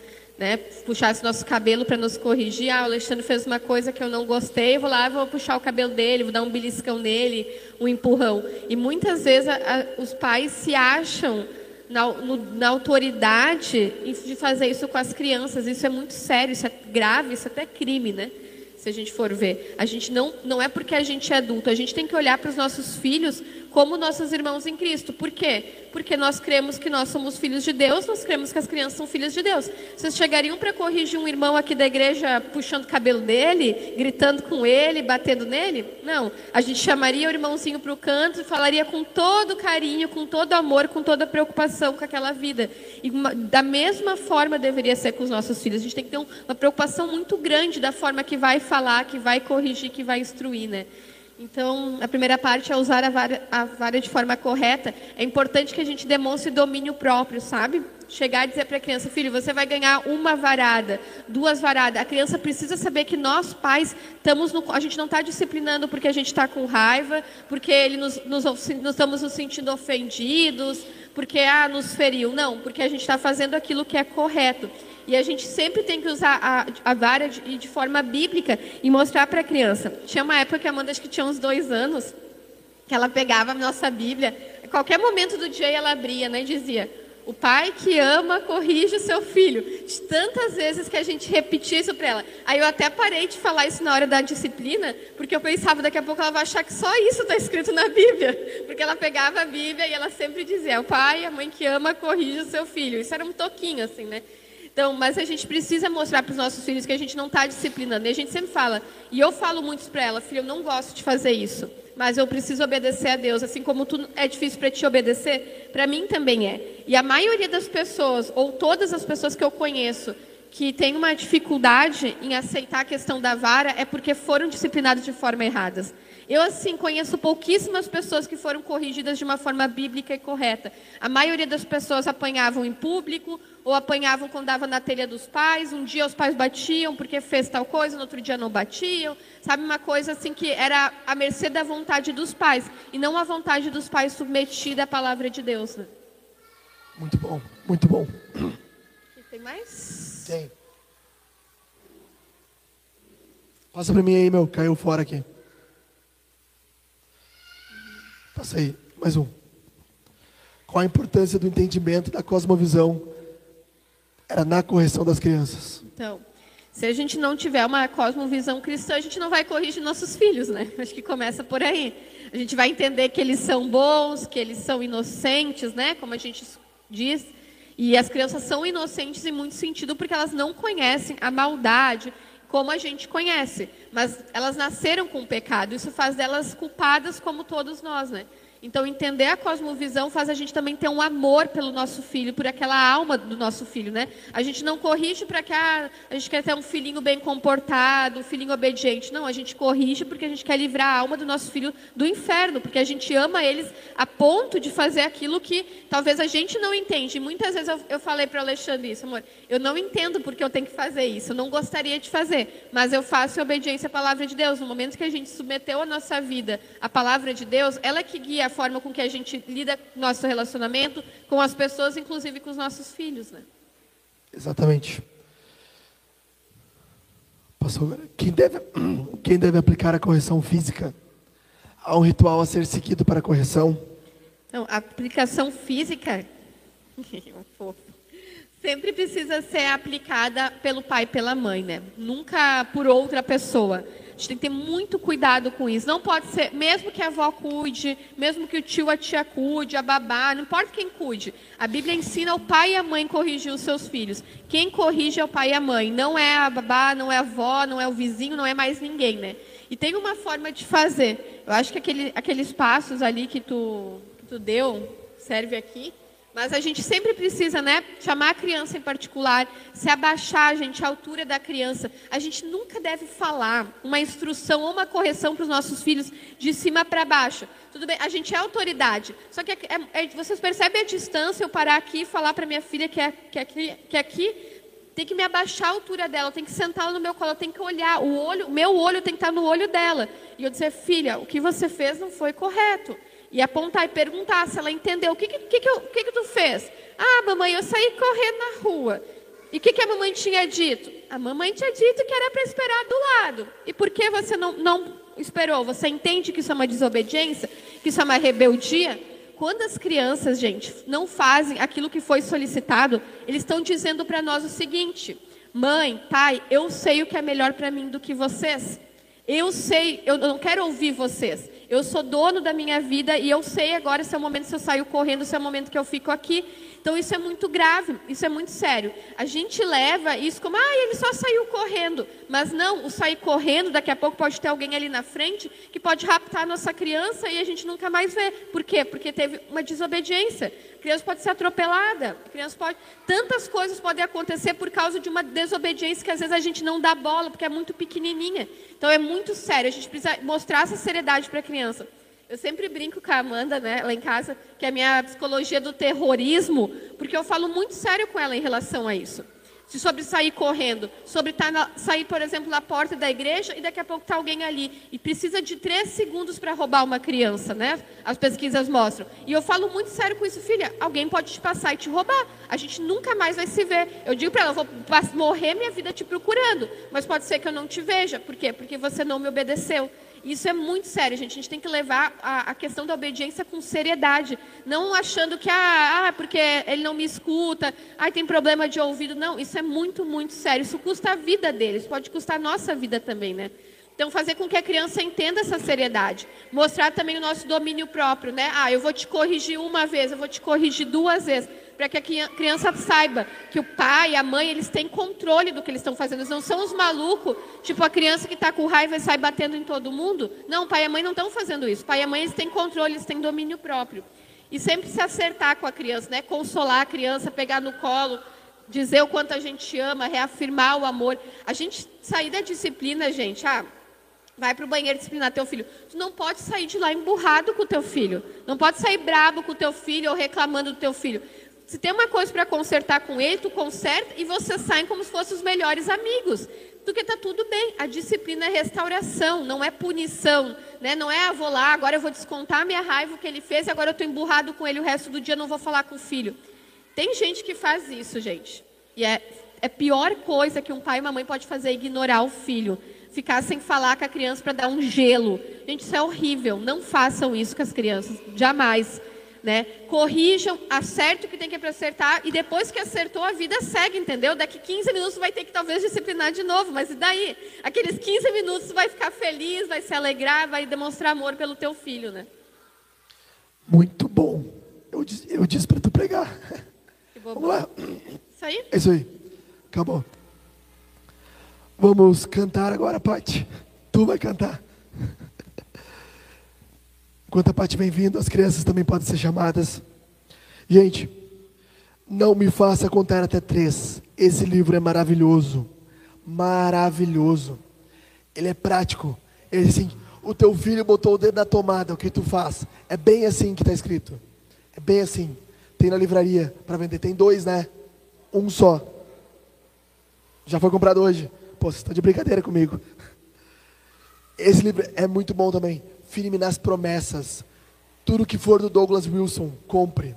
né, puxasse nosso cabelo para nos corrigir. Ah, o Alexandre fez uma coisa que eu não gostei, vou lá, vou puxar o cabelo dele, vou dar um beliscão nele, um empurrão. E muitas vezes a, a, os pais se acham na, no, na autoridade de fazer isso com as crianças. Isso é muito sério, isso é grave, isso é até crime, né? Se a gente for ver. A gente não, não é porque a gente é adulto, a gente tem que olhar para os nossos filhos como nossos irmãos em Cristo. Por quê? Porque nós cremos que nós somos filhos de Deus, nós cremos que as crianças são filhas de Deus. Vocês chegariam para corrigir um irmão aqui da igreja puxando o cabelo dele, gritando com ele, batendo nele? Não. A gente chamaria o irmãozinho para o canto e falaria com todo carinho, com todo amor, com toda preocupação com aquela vida. E uma, da mesma forma deveria ser com os nossos filhos. A gente tem que ter uma preocupação muito grande da forma que vai falar, que vai corrigir, que vai instruir, né? Então, a primeira parte é usar a vara, a vara de forma correta. É importante que a gente demonstre domínio próprio, sabe? Chegar e dizer para a criança, filho, você vai ganhar uma varada, duas varadas. A criança precisa saber que nós, pais, estamos no, a gente não está disciplinando porque a gente está com raiva, porque ele nos, nos, nos, estamos nos sentindo ofendidos, porque ah, nos feriu. Não, porque a gente está fazendo aquilo que é correto. E a gente sempre tem que usar a, a vara de, de forma bíblica e mostrar para a criança. Tinha uma época que a Amanda acho que tinha uns dois anos, que ela pegava a nossa Bíblia, a qualquer momento do dia ela abria né, e dizia: O pai que ama corrige o seu filho. De tantas vezes que a gente repetia isso para ela. Aí eu até parei de falar isso na hora da disciplina, porque eu pensava, daqui a pouco ela vai achar que só isso está escrito na Bíblia. [LAUGHS] Porque ela pegava a Bíblia e ela sempre dizia: O pai, a mãe que ama corrige o seu filho. Isso era um toquinho assim, né? Então, mas a gente precisa mostrar para os nossos filhos que a gente não está disciplinando. E a gente sempre fala, e eu falo muito para ela, filho, eu não gosto de fazer isso, mas eu preciso obedecer a Deus. Assim como tu, é difícil para te obedecer, para mim também é. E a maioria das pessoas, ou todas as pessoas que eu conheço, que tem uma dificuldade em aceitar a questão da vara, é porque foram disciplinados de forma errada. Eu, assim, conheço pouquíssimas pessoas que foram corrigidas de uma forma bíblica e correta. A maioria das pessoas apanhavam em público, ou apanhavam quando dava na telha dos pais. Um dia os pais batiam porque fez tal coisa, no outro dia não batiam. Sabe, uma coisa assim que era a mercê da vontade dos pais, e não a vontade dos pais submetida à palavra de Deus. Né? Muito bom, muito bom. tem mais? Tem. Passa para mim aí, meu, caiu fora aqui. Passa aí, mais um. Qual a importância do entendimento da cosmovisão na correção das crianças? Então, se a gente não tiver uma cosmovisão cristã, a gente não vai corrigir nossos filhos, né? Acho que começa por aí. A gente vai entender que eles são bons, que eles são inocentes, né? Como a gente diz. E as crianças são inocentes em muito sentido porque elas não conhecem a maldade como a gente conhece, mas elas nasceram com o pecado. Isso faz delas culpadas como todos nós, né? Então, entender a cosmovisão faz a gente também ter um amor pelo nosso filho, por aquela alma do nosso filho, né? A gente não corrige para que ah, a gente quer ter um filhinho bem comportado, um filhinho obediente. Não, a gente corrige porque a gente quer livrar a alma do nosso filho do inferno, porque a gente ama eles a ponto de fazer aquilo que talvez a gente não entende. E muitas vezes eu, eu falei para o Alexandre isso, amor, eu não entendo porque eu tenho que fazer isso, eu não gostaria de fazer, mas eu faço em obediência à palavra de Deus. No momento que a gente submeteu a nossa vida à palavra de Deus, ela é que guia forma com que a gente lida com nosso relacionamento com as pessoas, inclusive com os nossos filhos, né? Exatamente. Pastor, quem deve, [CLEARS THROAT] quem deve aplicar a correção física? Há um ritual a ser seguido para a correção? Então, a aplicação física [LAUGHS] sempre precisa ser aplicada pelo pai e pela mãe, né? Nunca por outra pessoa gente tem que ter muito cuidado com isso. Não pode ser, mesmo que a avó cuide, mesmo que o tio, a tia cuide, a babá, não importa quem cuide. A Bíblia ensina o pai e a mãe corrigir os seus filhos. Quem corrige é o pai e a mãe. Não é a babá, não é a avó, não é o vizinho, não é mais ninguém, né? E tem uma forma de fazer. Eu acho que aquele, aqueles passos ali que tu, que tu deu serve aqui. Mas a gente sempre precisa, né, chamar a criança em particular, se abaixar, gente, a altura da criança. A gente nunca deve falar uma instrução ou uma correção para os nossos filhos de cima para baixo. Tudo bem, a gente é autoridade. Só que é, é, vocês percebem a distância, eu parar aqui e falar para minha filha que, é, que, é aqui, que aqui tem que me abaixar a altura dela, tem que sentá-la no meu colo, tem que olhar, o olho, meu olho tem que estar no olho dela. E eu dizer, filha, o que você fez não foi correto e apontar e perguntar se ela entendeu. O que, que, que, que, que, que tu fez? Ah, mamãe, eu saí correndo na rua. E o que, que a mamãe tinha dito? A mamãe tinha dito que era para esperar do lado. E por que você não, não esperou? Você entende que isso é uma desobediência? Que isso é uma rebeldia? Quando as crianças, gente, não fazem aquilo que foi solicitado, eles estão dizendo para nós o seguinte: mãe, pai, eu sei o que é melhor para mim do que vocês. Eu sei, eu não quero ouvir vocês. Eu sou dono da minha vida e eu sei agora se é o momento se eu saio correndo, se é o momento que eu fico aqui. Então isso é muito grave, isso é muito sério. A gente leva isso como, ah, ele só saiu correndo. Mas não, o sair correndo, daqui a pouco pode ter alguém ali na frente que pode raptar a nossa criança e a gente nunca mais vê. Por quê? Porque teve uma desobediência. A criança pode ser atropelada, criança pode. Tantas coisas podem acontecer por causa de uma desobediência que às vezes a gente não dá bola, porque é muito pequenininha. Então é muito sério, a gente precisa mostrar essa seriedade para a criança. Eu sempre brinco com a Amanda, né, lá em casa, que é a minha psicologia do terrorismo, porque eu falo muito sério com ela em relação a isso sobre sair correndo, sobre tá na, sair, por exemplo, na porta da igreja e daqui a pouco está alguém ali. E precisa de três segundos para roubar uma criança, né? As pesquisas mostram. E eu falo muito sério com isso, filha. Alguém pode te passar e te roubar. A gente nunca mais vai se ver. Eu digo para ela, vou morrer minha vida te procurando. Mas pode ser que eu não te veja. Por quê? Porque você não me obedeceu. Isso é muito sério, gente. A gente tem que levar a, a questão da obediência com seriedade. Não achando que, ah, ah, porque ele não me escuta, ah, tem problema de ouvido. Não, isso é muito, muito sério. Isso custa a vida deles, pode custar a nossa vida também, né? Então, fazer com que a criança entenda essa seriedade. Mostrar também o nosso domínio próprio, né? Ah, eu vou te corrigir uma vez, eu vou te corrigir duas vezes para que a criança saiba que o pai, a mãe, eles têm controle do que eles estão fazendo. Eles não são os malucos, tipo a criança que está com raiva e sai batendo em todo mundo. Não, o pai e a mãe não estão fazendo isso. O pai e a mãe eles têm controle, eles têm domínio próprio. E sempre se acertar com a criança, né? Consolar a criança, pegar no colo, dizer o quanto a gente ama, reafirmar o amor. A gente sair da disciplina, gente, ah, vai para o banheiro disciplinar teu filho. Tu não pode sair de lá emburrado com o teu filho. Não pode sair brabo com o teu filho ou reclamando do teu filho. Se tem uma coisa para consertar com ele, tu conserta e vocês saem como se fossem os melhores amigos. Porque está tudo bem. A disciplina é restauração, não é punição. Né? Não é, ah, vou lá, agora eu vou descontar a minha raiva que ele fez, agora eu estou emburrado com ele o resto do dia, não vou falar com o filho. Tem gente que faz isso, gente. E é, é pior coisa que um pai e uma mãe pode fazer é ignorar o filho. Ficar sem falar com a criança para dar um gelo Gente, isso é horrível. Não façam isso com as crianças, jamais. Né? Corrijam, acerte o que tem que acertar e depois que acertou, a vida segue, entendeu? Daqui 15 minutos vai ter que talvez disciplinar de novo, mas e daí? Aqueles 15 minutos vai ficar feliz, vai se alegrar, vai demonstrar amor pelo teu filho, né? Muito bom. Eu, eu disse para tu pregar. Vamos lá. Isso aí? É isso aí. Acabou. Vamos cantar agora, Pati. Tu vai cantar. Enquanto a Paty vem vindo, as crianças também podem ser chamadas. Gente, não me faça contar até três. Esse livro é maravilhoso. Maravilhoso. Ele é prático. Ele assim, o teu filho botou o dedo na tomada, o que tu faz? É bem assim que está escrito. É bem assim. Tem na livraria para vender. Tem dois, né? Um só. Já foi comprado hoje. Pô, você está de brincadeira comigo. Esse livro é muito bom também firme nas promessas. Tudo que for do Douglas Wilson, compre.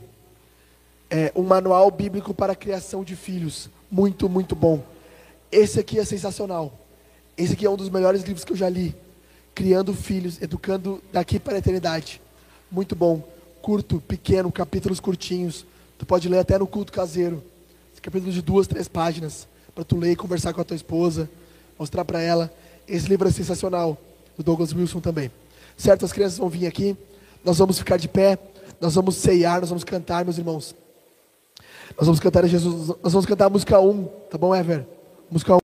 É um manual bíblico para a criação de filhos. Muito, muito bom. Esse aqui é sensacional. Esse aqui é um dos melhores livros que eu já li. Criando filhos, educando daqui para a eternidade. Muito bom. Curto, pequeno, capítulos curtinhos. Tu pode ler até no culto caseiro. Esse capítulo de duas, três páginas. Para tu ler e conversar com a tua esposa. Mostrar para ela. Esse livro é sensacional. Do Douglas Wilson também. Certo? As crianças vão vir aqui. Nós vamos ficar de pé. Nós vamos ceiar. Nós vamos cantar, meus irmãos. Nós vamos cantar a Jesus. Nós vamos cantar a música 1. Tá bom, Ever? Música 1.